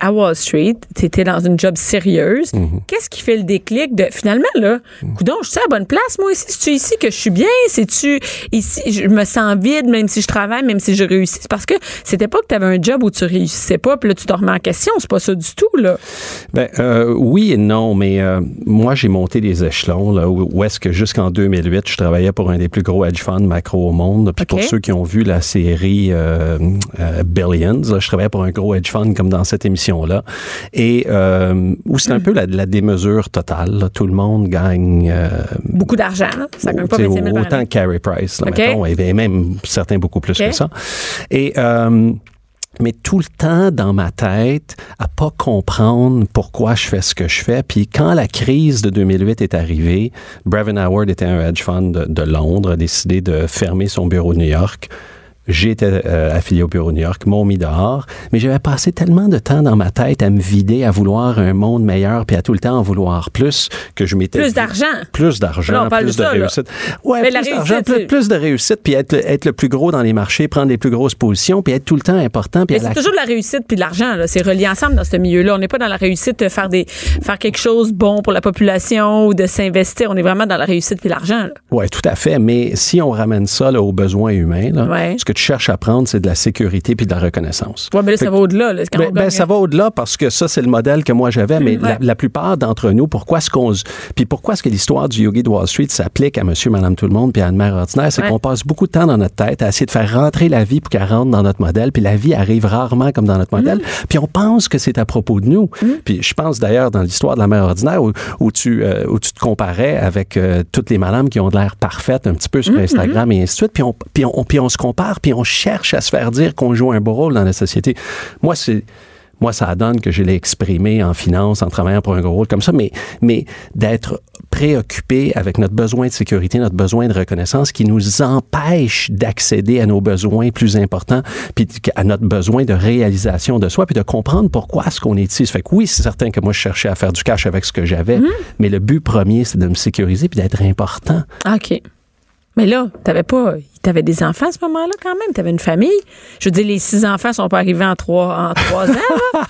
Speaker 3: à Wall Street, t'étais dans une job sérieuse.
Speaker 5: Mhm.
Speaker 3: Qu'est-ce qui fait le déclic de finalement là, coudonc, je suis à la bonne place moi ici, c'est tu ici que je suis bien, c'est tu ici je me sens vide même si je travaille, même si je réussis? Parce que c'était pas que tu avais un job où tu réussissais pas, puis là tu te remets en question, c'est pas ça du tout là.
Speaker 5: Ben euh, oui et non, mais euh, moi j'ai monté des échelons là où, est-ce que jusqu'en 2008 je travaillais pour un des plus gros hedge funds macro au monde. Puis pour ceux qui ont vu la série euh, euh, Billions, là, je travaillais pour un gros hedge fund comme dans cette émission là, et euh, où c'est un peu la, la démesure totale. là. Tout le monde gagne. euh,
Speaker 3: Beaucoup d'argent, ça gagne pas
Speaker 5: tu sais,
Speaker 3: 25 000 par
Speaker 5: autant que Carey Price, là,
Speaker 3: OK.
Speaker 5: mettons, et même certains beaucoup plus que ça. Et euh, mais tout le temps dans ma tête à pas comprendre pourquoi je fais ce que je fais. Puis quand la crise de 2008 est arrivée, Brevin Howard était un hedge fund de, de Londres, a décidé de fermer son bureau de New York. J'étais euh, affilié au bureau de New York, m'ont mis dehors, mais j'avais passé tellement de temps dans ma tête à me vider, à vouloir un monde meilleur, puis à tout le temps en vouloir plus, que je m'étais
Speaker 3: Plus d'argent.
Speaker 5: plus d'argent, plus
Speaker 3: de là.
Speaker 5: réussite. Ouais,
Speaker 3: Mais
Speaker 5: plus d'argent, plus, de réussite, puis être, le- être le plus gros dans les marchés, prendre les plus grosses positions, puis être tout le temps important. Puis
Speaker 3: Mais
Speaker 5: la-
Speaker 3: c'est toujours de la réussite puis de l'argent. C'est relié ensemble dans ce milieu-là. On n'est pas dans la réussite de faire des faire quelque chose bon pour la population ou de s'investir. On est vraiment dans la réussite puis l'argent.
Speaker 5: Oui, tout à fait. Mais si on ramène ça là, aux besoins humains, là,
Speaker 3: Ouais.
Speaker 5: ce que tu cherches à prendre, c'est de la sécurité puis de la reconnaissance.
Speaker 3: Ouais, mais là, ça va au-delà. là. Quand
Speaker 5: Ben,
Speaker 3: on
Speaker 5: ben, ça va au-delà parce que ça, c'est le modèle que moi j'avais, mais la,
Speaker 3: Ouais.
Speaker 5: la plupart d'entre nous, pourquoi est-ce qu'on... Puis pourquoi est-ce que l'histoire du yogi de Wall Street s'applique à monsieur, madame, tout le monde, puis à une mère ordinaire, c'est
Speaker 3: Ouais.
Speaker 5: qu'on passe beaucoup de temps dans notre tête à essayer de faire rentrer la vie pour qu'elle rentre dans notre modèle, puis la vie arrive rarement comme dans notre modèle, puis on pense que c'est à propos de nous. Puis je pense d'ailleurs dans l'histoire de la mère ordinaire où, où tu, euh, où tu te comparais avec euh, toutes les madames qui ont de l'air parfaites un petit peu sur Instagram et ainsi de suite, puis on, puis, on, puis on se compare, puis on cherche à se faire dire qu'on joue un beau rôle dans la société. Moi, c'est moi, ça donne que je l'ai exprimé en finance, en travaillant pour un gros rôle comme ça, mais, mais d'être préoccupé avec notre besoin de sécurité, notre besoin de reconnaissance qui nous empêche d'accéder à nos besoins plus importants, puis à notre besoin de réalisation de soi, puis de comprendre pourquoi est-ce qu'on est ici. Ça fait que oui, c'est certain que moi, je cherchais à faire du cash avec ce que j'avais, mais le but premier, c'est de me sécuriser puis d'être important.
Speaker 3: OK. Mais là, t'avais pas. T'avais des enfants à ce moment-là quand même? T'avais une famille? Je veux dire, les six enfants sont pas arrivés en trois, en trois ans.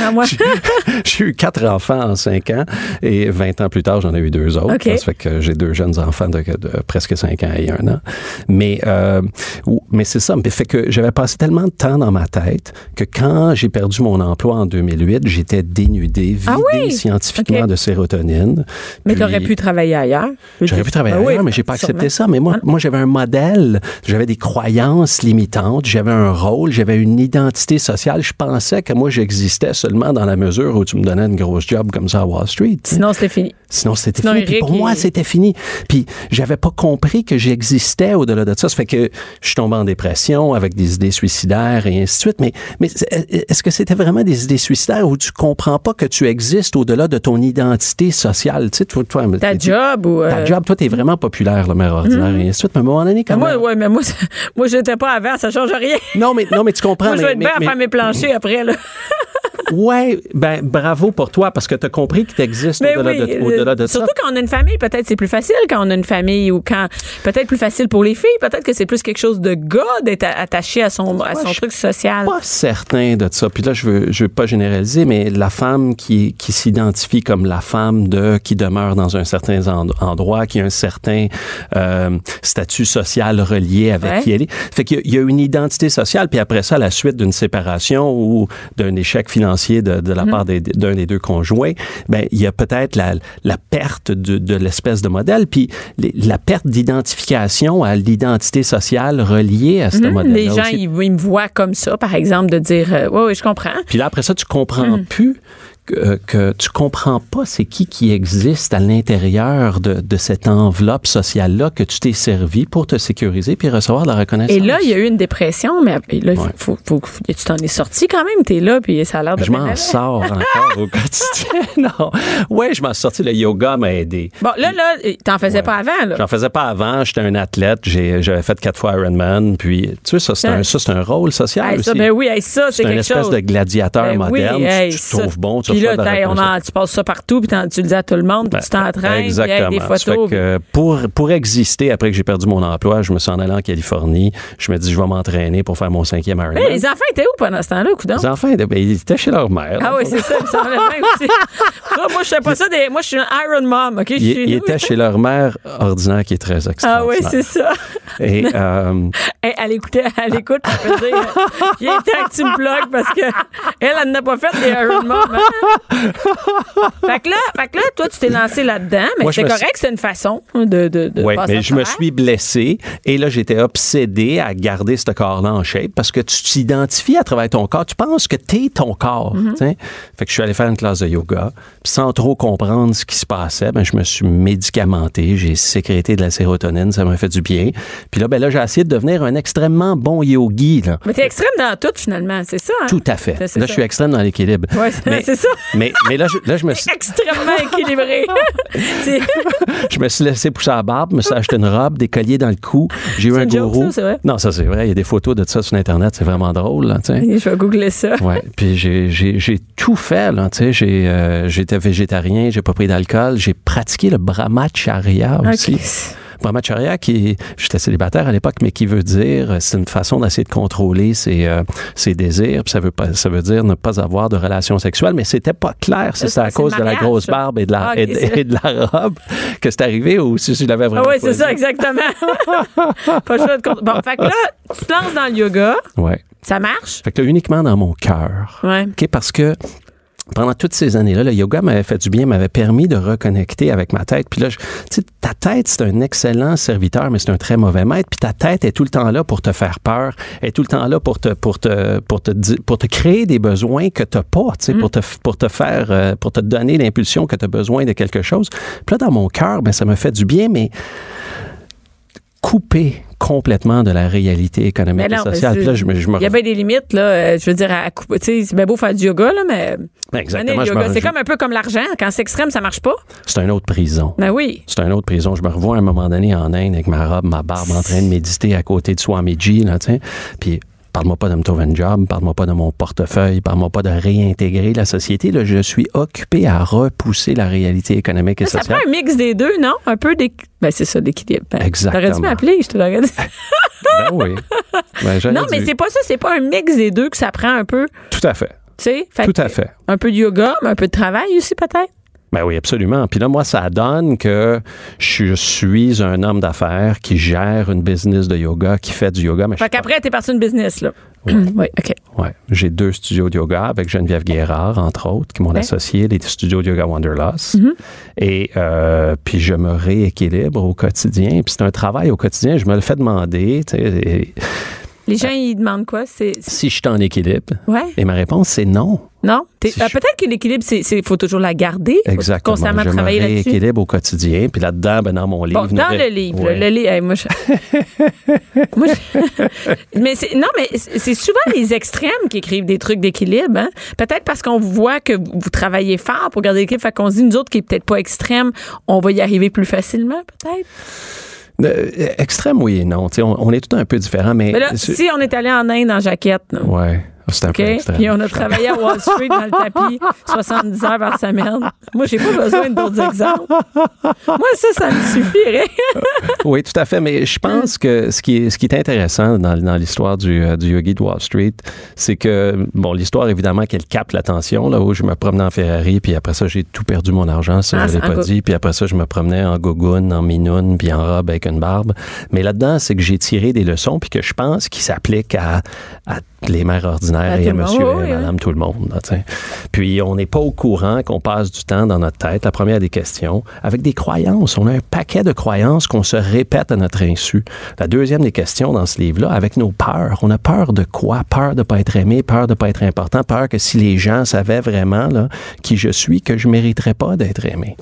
Speaker 3: Ah, moi-
Speaker 5: J'ai eu quatre enfants en cinq ans et 20 ans plus tard, j'en ai eu deux autres. Ça fait que j'ai deux jeunes enfants de, de presque cinq ans et un an. Mais, euh, mais c'est ça. Mais fait que j'avais passé tellement de temps dans ma tête que quand j'ai perdu mon emploi en 2008, j'étais dénudé, vidé
Speaker 3: Ah oui?
Speaker 5: scientifiquement de sérotonine.
Speaker 3: mais
Speaker 5: Puis-
Speaker 3: t'aurais pu travailler ailleurs.
Speaker 5: J'aurais pu travailler
Speaker 3: Ben oui,
Speaker 5: ailleurs, mais j'ai pas
Speaker 3: sûrement.
Speaker 5: accepté ça. Mais moi,
Speaker 3: Hein?
Speaker 5: moi j'avais un modèle, j'avais des croyances limitantes, j'avais un rôle, j'avais une identité sociale. Je pensais que moi, j'existais seulement dans la mesure où tu me donnais une grosse job comme ça à Wall Street.
Speaker 3: Sinon, c'était fini.
Speaker 5: Sinon, c'était fini. Puis pour moi, c'était fini. Puis j'avais pas compris que j'existais au-delà de ça. Ça fait que je suis tombé en dépression avec des idées suicidaires et ainsi de suite. Mais, mais est-ce que c'était vraiment des idées suicidaires où tu comprends pas que tu existes au-delà de ton identité sociale? Tu sais, toi, toi,
Speaker 3: Ta job ou.
Speaker 5: ta
Speaker 3: euh,
Speaker 5: job, toi, t'es vraiment populaire, le maire ordinaire et ainsi de suite. Mais à un moment donné, quand même-
Speaker 3: ouais, mais moi, moi, j'étais pas avant, ça change rien.
Speaker 5: Non, mais, non, mais tu comprends.
Speaker 3: moi, je vais être bien
Speaker 5: mais-
Speaker 3: à faire mes planchers après, là.
Speaker 5: ouais, ben bravo pour toi parce que tu as compris qu'il existe au-delà
Speaker 3: oui,
Speaker 5: de, au-delà de ça.
Speaker 3: Surtout quand on a une famille, peut-être c'est plus facile quand on a une famille ou quand peut-être plus facile pour les filles, peut-être que c'est plus quelque chose de gars d'être attaché à son à son
Speaker 5: je-
Speaker 3: truc social.
Speaker 5: pas certain de ça. Puis là, je veux, je veux pas généraliser, mais la femme qui, qui s'identifie comme la femme de qui demeure dans un certain en- endroit, qui a un certain euh, statut social relié avec
Speaker 3: Ouais.
Speaker 5: qui elle est. Fait qu'il y y a une identité sociale. Puis après ça, à la suite d'une séparation ou d'un échec financier de, de la
Speaker 3: Mm-hmm.
Speaker 5: part d'un des deux conjoints, ben il y a peut-être la, la perte de, de l'espèce de modèle, puis les- la perte d'identification à l'identité sociale reliée à ce
Speaker 3: Mhm.
Speaker 5: modèle.
Speaker 3: Les gens, ils, ils me voient comme ça, par exemple, de dire, euh, ouais, ouais, je comprends.
Speaker 5: Puis là, après ça, tu comprends plus que, que tu comprends pas c'est qui qui existe à l'intérieur de, de cette enveloppe sociale-là que tu t'es servi pour te sécuriser puis recevoir de la reconnaissance.
Speaker 3: Et là, il y a eu une dépression, mais là, il faut,
Speaker 5: Ouais.
Speaker 3: faut, faut- tu t'en es sorti quand même, t'es là, puis ça a l'air de
Speaker 5: Je m'en sors encore au quotidien. non. Ouais, je m'en suis sorti. Le yoga m'a aidé.
Speaker 3: Bon, là, là, t'en faisais
Speaker 5: Ouais.
Speaker 3: pas avant, là.
Speaker 5: J'en faisais pas avant. J'étais un athlète. J'avais fait quatre fois Ironman. Puis, tu sais, ça, c'est un, ça, c'est un rôle social
Speaker 3: Hey, ça,
Speaker 5: aussi.
Speaker 3: ben oui, hey, ça, c'est
Speaker 5: c'est un
Speaker 3: quelque
Speaker 5: espèce
Speaker 3: chose.
Speaker 5: de gladiateur
Speaker 3: Ben oui,
Speaker 5: moderne.
Speaker 3: hey,
Speaker 5: tu, tu te trouves bon, tu
Speaker 3: Puis là, on en- tu passes ça partout, puis tu le dis à tout le monde, puis tu t'entraînes, puis des
Speaker 5: fait
Speaker 3: photos.
Speaker 5: que pour, pour exister, après que j'ai perdu mon emploi, je me suis en allé en Californie. Je me dis, je vais m'entraîner pour faire mon cinquième Ironman.
Speaker 3: Hey, les enfants étaient où pendant ce temps-là, coudonc?
Speaker 5: Les enfants, ben, ils étaient chez leur mère.
Speaker 3: Ah oui, c'est ça, ils aussi. Ça, moi, je sais pas ça. Des, moi, je suis un Iron Mom, OK?
Speaker 5: Ils,
Speaker 3: nous.
Speaker 5: étaient chez leur mère ordinaire qui est très
Speaker 3: Ah
Speaker 5: extraordinaire.
Speaker 3: oui, c'est ça.
Speaker 5: Et euh,
Speaker 3: Hey, elle écoutait, elle écoute, elle peut dire, il est temps que tu me plugues parce que elle, elle n'a pas fait des Iron Mom. hein. fait que là, fait que là, toi, tu t'es lancé là-dedans, mais c'est correct, c'est une façon de, de, de
Speaker 5: Oui,
Speaker 3: passer
Speaker 5: mais je me suis blessé et là, j'étais obsédé à garder ce corps-là en shape parce que tu t'identifies à travers ton corps. Tu penses que t'es ton corps. Tu sais. Fait que je suis allé faire une classe de yoga. Puis sans trop comprendre ce qui se passait, ben, je me suis médicamenté. J'ai sécrété de la sérotonine. Ça m'a fait du bien. Puis là, ben, là j'ai essayé de devenir un extrêmement bon yogi. Là.
Speaker 3: Mais t'es extrême dans tout, finalement, c'est ça? hein?
Speaker 5: Tout à fait. Là,
Speaker 3: ça.
Speaker 5: je suis extrême dans l'équilibre. Mais-
Speaker 3: c'est ça.
Speaker 5: Mais, mais là, je, là, je me suis...
Speaker 3: Extrêmement équilibré.
Speaker 5: Je me suis laissé pousser la barbe, me suis acheté une robe, des colliers dans le cou. J'ai eu un gourou.
Speaker 3: ça, c'est vrai?
Speaker 5: Non, ça c'est vrai. Il y a des photos de ça sur Internet. C'est vraiment drôle. Là,
Speaker 3: je vais googler ça.
Speaker 5: Ouais. Puis j'ai, tout fait. Là, j'ai, euh, j'étais végétarien, j'ai pas pris d'alcool. J'ai pratiqué le brahmacharya aussi. Brahmacharya, qui j'étais célibataire à l'époque, mais qui veut dire, c'est une façon d'essayer de contrôler ses, euh, ses désirs. Puis ça veut pas, ça veut dire ne pas avoir de relations sexuelles, mais c'était pas clair si c'est à cause de la grosse barbe et de la,
Speaker 3: Ah,
Speaker 5: et, de-
Speaker 3: c'est-
Speaker 5: et de la robe que c'est arrivé ou si je l'avais
Speaker 3: Ah
Speaker 5: vraiment
Speaker 3: oui, c'est ça, exactement. pas le choix de. Bon, fait que là, tu te lances dans le yoga,
Speaker 5: Ouais.
Speaker 3: ça marche?
Speaker 5: Fait que là, uniquement dans mon cœur.
Speaker 3: Ouais.
Speaker 5: OK, parce que pendant toutes ces années-là, le yoga m'avait fait du bien, m'avait permis de reconnecter avec ma tête. Puis là, tu sais, ta tête, c'est un excellent serviteur, mais c'est un très mauvais maître. Puis ta tête est tout le temps là pour te faire peur, est tout le temps là pour te, pour te, pour te, pour te créer des besoins que tu n'as pas, tu sais, pour, te, pour te faire, euh, pour te donner l'impulsion que tu as besoin de quelque chose. Puis là, dans mon cœur, ben, ça me fait du bien, mais couper complètement de la réalité économique et sociale. Puis là, je me, je me
Speaker 3: Il y a bien des limites, là. euh, je veux dire, à couper. Tu sais, c'est bien beau faire du yoga, là, mais.
Speaker 5: Ben, exactement,
Speaker 3: C'est comme un peu comme l'argent. Quand c'est extrême, ça marche pas.
Speaker 5: C'est une autre prison.
Speaker 3: Ben oui.
Speaker 5: C'est une autre prison. Je me revois à un moment donné en Inde avec ma robe, ma barbe, en train de méditer à côté de Swamiji, là, tu sais. Puis, parle-moi pas de me trouver un job, parle-moi pas de mon portefeuille, parle-moi pas de réintégrer la société. Là, je suis occupé à repousser la réalité économique et
Speaker 3: Ça
Speaker 5: sociale.
Speaker 3: prend un mix des deux, non? Un peu d'équilibre. Ben, c'est ça, l'équilibre. Ben,
Speaker 5: Exactement.
Speaker 3: T'aurais dû m'appeler, je te l'aurais dit.
Speaker 5: Ben oui. Ben,
Speaker 3: non, mais c'est pas ça. C'est pas un mix des deux que ça prend un peu.
Speaker 5: Tout à fait.
Speaker 3: Tu sais?
Speaker 5: Tout à fait.
Speaker 3: Un peu de yoga, mais un peu de travail aussi, peut-être.
Speaker 5: Ben oui, absolument. Puis là, moi, ça donne que je suis un homme d'affaires qui gère une business de yoga, qui fait du yoga. Mais
Speaker 3: Fait qu'après, t'es parti d'une business, là.
Speaker 5: Ouais.
Speaker 3: oui, OK.
Speaker 5: Ouais. J'ai deux studios de yoga avec Geneviève Guérard, entre autres, qui m'ont
Speaker 3: Ouais.
Speaker 5: associé, les studios de yoga Wanderlust.
Speaker 3: Mm-hmm.
Speaker 5: Et euh, puis je me rééquilibre au quotidien. Puis c'est un travail au quotidien, je me le fais demander. tu sais, et
Speaker 3: Les gens, ils demandent quoi? C'est.
Speaker 5: si je suis en équilibre.
Speaker 3: Ouais.
Speaker 5: Et ma réponse, c'est non.
Speaker 3: Non?
Speaker 5: Si je-
Speaker 3: Peut-être que l'équilibre, c'est, c'est- faut toujours la garder. Faut
Speaker 5: Exactement.
Speaker 3: constamment
Speaker 5: je
Speaker 3: travailler là-dessus.
Speaker 5: rééquilibre au quotidien. Puis là-dedans, ben, dans mon livre...
Speaker 3: Bon, dans
Speaker 5: nous-
Speaker 3: le livre,
Speaker 5: Ouais.
Speaker 3: le livre, hey, moi, je- Moi, je- mais c'est, non, mais c'est souvent les extrêmes qui écrivent des trucs d'équilibre. Hein? Peut-être parce qu'on voit que vous vous travaillez fort pour garder l'équilibre. Fait qu'on se dit, nous autres, qui est peut-être pas extrême, on va y arriver plus facilement, peut-être?
Speaker 5: Euh, extrême, oui et non. On, on est tout un peu différents, mais...
Speaker 3: Mais là,
Speaker 5: c'est-
Speaker 3: si on est allé en Inde en jaquette,
Speaker 5: Ouais. C'est un
Speaker 3: OK?
Speaker 5: peu extrême.
Speaker 3: Puis on a travaillé à Wall Street dans le tapis 70 heures par semaine. Moi, j'ai pas besoin d'autres exemples. Moi, ça, ça me suffirait.
Speaker 5: Oui, tout à fait. Mais je pense que ce qui est, ce qui est intéressant dans, dans l'histoire du, euh, du yogi de Wall Street, c'est que, bon, l'histoire, évidemment, qu'elle capte l'attention, là où je me promenais en Ferrari, puis après ça, j'ai tout perdu mon argent, ça,
Speaker 3: Ah,
Speaker 5: je l'ai pas dit. Puis après ça, je me promenais en gogoune, en minoune, puis en robe avec une barbe. Mais là-dedans, c'est que j'ai tiré des leçons, puis que je pense qu'ils s'appliquent à, à les mères ordinaires
Speaker 3: À
Speaker 5: et à
Speaker 3: monde,
Speaker 5: monsieur
Speaker 3: oui,
Speaker 5: et
Speaker 3: oui.
Speaker 5: madame tout le monde. Puis on n'est pas au courant qu'on passe du temps dans notre tête, la première des questions, avec des croyances. On a un paquet de croyances qu'on se répète à notre insu. La deuxième des questions dans ce livre-là, avec nos peurs. On a peur de quoi? Peur de pas être aimé, peur de pas être important, peur que si les gens savaient vraiment là, qui je suis, que je mériterais pas d'être aimé.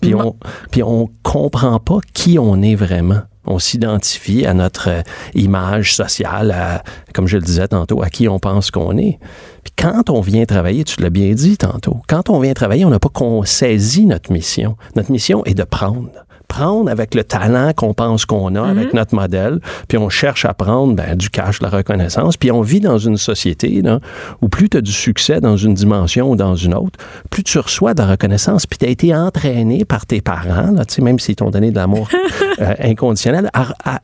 Speaker 5: Puis on, puis on comprend pas qui on est vraiment. On s'identifie à notre euh, image sociale, comme je le disais tantôt, à qui on pense qu'on est. Puis quand on vient travailler, tu l'as bien dit tantôt, quand on vient travailler, on n'a pas qu'on saisit notre mission. Notre mission est de prendre. Prendre avec le talent qu'on pense qu'on a, avec notre modèle, puis on cherche à prendre ben, du cash, de la reconnaissance, puis on vit dans une société là, où plus tu as du succès dans une dimension ou dans une autre, plus tu reçois de la reconnaissance, puis tu as été entraîné par tes parents, là, même s'ils t'ont donné de l'amour euh, inconditionnel, à, à-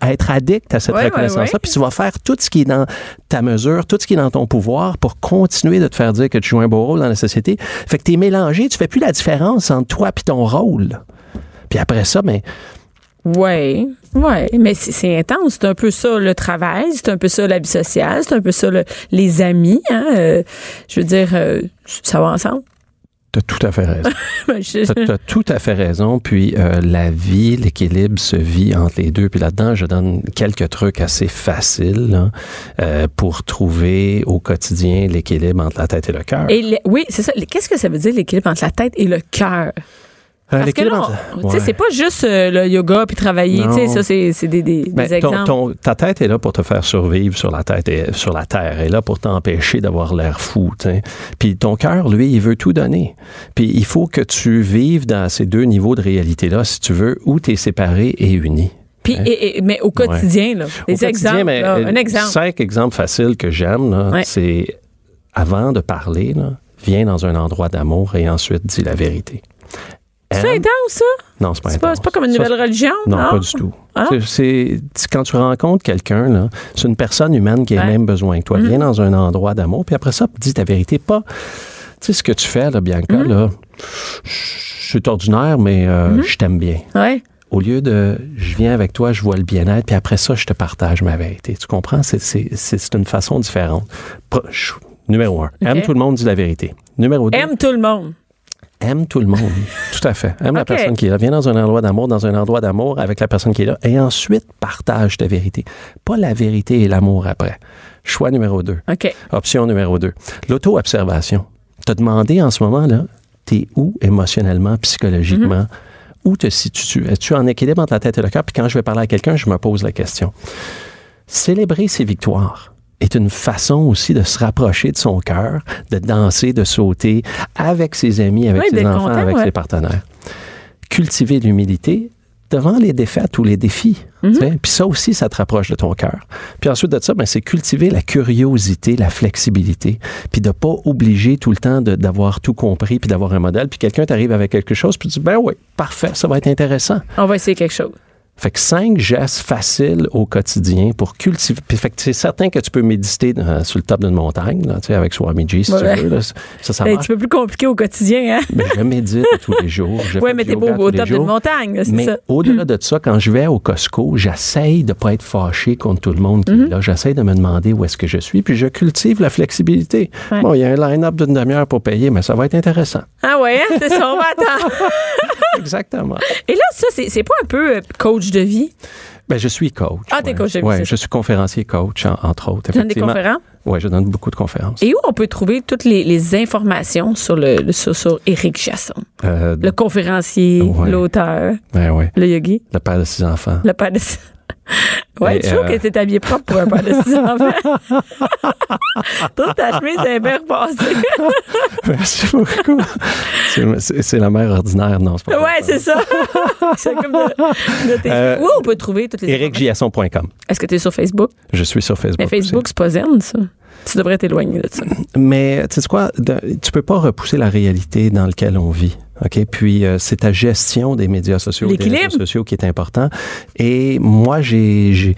Speaker 5: à être addict à cette
Speaker 3: Ouais, ouais,
Speaker 5: reconnaissance-là,
Speaker 3: ouais.
Speaker 5: puis tu vas faire tout ce qui est dans ta mesure, tout ce qui est dans ton pouvoir pour continuer de te faire dire que tu joues un beau rôle dans la société. Fait que tu es mélangé, tu fais plus la différence entre toi et ton rôle. Puis après ça, ben,
Speaker 3: Oui, oui, mais c'est- intense. C'est un peu ça le travail, c'est un peu ça la vie sociale, c'est un peu ça le- les amis. Hein? euh, je veux dire, euh, ça va ensemble.
Speaker 5: tu as tout à fait raison.
Speaker 3: Je-
Speaker 5: Tu as, tout à fait raison. Puis euh, la vie, l'équilibre se vit entre les deux. Puis là-dedans, je donne quelques trucs assez faciles euh, pour trouver au quotidien l'équilibre entre la tête et le cœur.
Speaker 3: Et le- oui, c'est ça. Qu'est-ce que ça veut dire l'équilibre entre la tête et le cœur?
Speaker 5: Euh,
Speaker 3: Parce que là,
Speaker 5: Ouais.
Speaker 3: c'est pas juste euh, le yoga puis travailler. Tu sais, ça, c'est des, des,
Speaker 5: Ben,
Speaker 3: exemples.
Speaker 5: ton- ta tête est là pour te faire survivre sur la tête et sur la terre. Elle est là pour t'empêcher d'avoir l'air fou. Puis ton cœur, lui, il veut tout donner. Puis il faut que tu vives dans ces deux niveaux de réalité-là, si tu veux, où tu es séparé et uni.
Speaker 3: Puis, et- et- mais au quotidien, là,
Speaker 5: Au
Speaker 3: des
Speaker 5: quotidien,
Speaker 3: exemples.
Speaker 5: mais,
Speaker 3: là,
Speaker 5: euh,
Speaker 3: un exemple.
Speaker 5: Cinq exemples faciles que j'aime, là,
Speaker 3: Ouais.
Speaker 5: c'est avant de parler, là, viens dans un endroit d'amour et ensuite dis la vérité.
Speaker 3: C'est intense, ça?
Speaker 5: Non, c'est pas
Speaker 3: C'est
Speaker 5: intense.
Speaker 3: c'est pas comme une nouvelle
Speaker 5: c'est-
Speaker 3: religion?
Speaker 5: non, pas du tout.
Speaker 3: Ah.
Speaker 5: C'est- C'est c'est- quand tu rencontres quelqu'un, c'est une personne humaine qui a
Speaker 3: Ouais.
Speaker 5: le même besoin que toi.
Speaker 3: Mhm.
Speaker 5: Viens dans un endroit d'amour, puis après ça, dis ta vérité. Pas, tu sais, ce que tu fais, là, Bianca,
Speaker 3: Mhm.
Speaker 5: là, je suis ordinaire, mais euh, je t'aime bien.
Speaker 3: Ouais.
Speaker 5: Au lieu de je viens avec toi, je vois le bien-être, puis après ça, je te partage ma vérité. Tu comprends? C'est- C'est c'est une façon différente. Pro- Numéro un, aime tout le monde, dis la vérité. Numéro deux,
Speaker 3: Aime tout le monde.
Speaker 5: Aime tout le monde. tout à fait. Aime la personne qui est là. Viens dans un endroit d'amour, dans un endroit d'amour avec la personne qui est là. Et ensuite, partage ta vérité. Pas la vérité et l'amour après. Choix numéro deux.
Speaker 3: OK.
Speaker 5: Option numéro deux. L'auto-observation. Te demander en ce moment-là, t'es où émotionnellement, psychologiquement? Où te situes-tu? Es-tu en équilibre entre la tête et le cœur? Puis quand je vais parler à quelqu'un, je me pose la question. Célébrer ses victoires est une façon aussi de se rapprocher de son cœur, de danser, de sauter avec ses amis, avec
Speaker 3: Oui,
Speaker 5: ses enfants,
Speaker 3: content,
Speaker 5: avec
Speaker 3: ouais.
Speaker 5: ses partenaires. Cultiver l'humilité devant les défaites ou les défis.
Speaker 3: Mhm.
Speaker 5: Puis ça aussi, ça te rapproche de ton cœur. Puis ensuite de ça, ben, c'est cultiver la curiosité, la flexibilité, puis de pas obliger tout le temps d'avoir tout compris, puis d'avoir un modèle. Puis quelqu'un t'arrive avec quelque chose, puis tu dis, ben oui, parfait, ça va être intéressant.
Speaker 3: On va essayer quelque chose.
Speaker 5: Fait que cinq gestes faciles au quotidien pour cultiver. Fait que c'est certain que tu peux méditer euh, sur le top d'une montagne, là, tu sais, avec Swamiji, si
Speaker 3: Ouais.
Speaker 5: tu veux. là. Ça, ça
Speaker 3: C'est un
Speaker 5: marche.
Speaker 3: petit peu plus compliqué au quotidien, hein?
Speaker 5: Mais je médite tous les jours.
Speaker 3: Oui, mais t'es beau au top d'une montagne, c'est ça.
Speaker 5: au-delà de ça, quand je vais au Costco, j'essaye de pas être fâché contre tout le monde qui est
Speaker 3: Mhm.
Speaker 5: là. J'essaye de me demander où est-ce que je suis, puis je cultive la flexibilité.
Speaker 3: Ouais.
Speaker 5: Bon, il y a un line-up d'une demi-heure pour payer, mais ça va être intéressant.
Speaker 3: Ah ouais, hein? c'est ça, on va attendre.
Speaker 5: Exactement.
Speaker 3: Et là, ça, c'est pas un peu euh, coach de vie?
Speaker 5: Ben, je suis coach.
Speaker 3: Ah, t'es
Speaker 5: ouais.
Speaker 3: coach de vie,
Speaker 5: Ouais, je suis conférencier coach, en- entre autres.
Speaker 3: Tu donnes des conférences?
Speaker 5: Oui, je donne beaucoup de conférences.
Speaker 3: Et où on peut trouver toutes les, les informations sur, le, sur, sur Éric Chasson?
Speaker 5: Euh,
Speaker 3: Le conférencier,
Speaker 5: Ouais.
Speaker 3: l'auteur,
Speaker 5: ben
Speaker 3: le yogi,
Speaker 5: le père de six enfants.
Speaker 3: le père de... Ouais,
Speaker 5: Et,
Speaker 3: tu trouves
Speaker 5: euh,
Speaker 3: que t'es habillé propre pour un père de six enfants. Toute ta chemise est bien repassée.
Speaker 5: Merci beaucoup. C'est- la mère ordinaire, non? c'est pas
Speaker 3: ouais, c'est ça. c'est comme de, de tes-
Speaker 5: Euh,
Speaker 3: Où on peut trouver toutes les?
Speaker 5: EricJasson.com.
Speaker 3: Est-ce que tu es sur Facebook?
Speaker 5: Je suis sur Facebook.
Speaker 3: Mais Facebook, c'est pas zen, ça. Tu devrais t'éloigner de ça.
Speaker 5: Mais tu sais quoi, de- tu peux pas repousser la réalité dans laquelle on vit. OK? Puis euh, c'est ta gestion des médias sociaux, des réseaux sociaux qui est important. Et moi, j'ai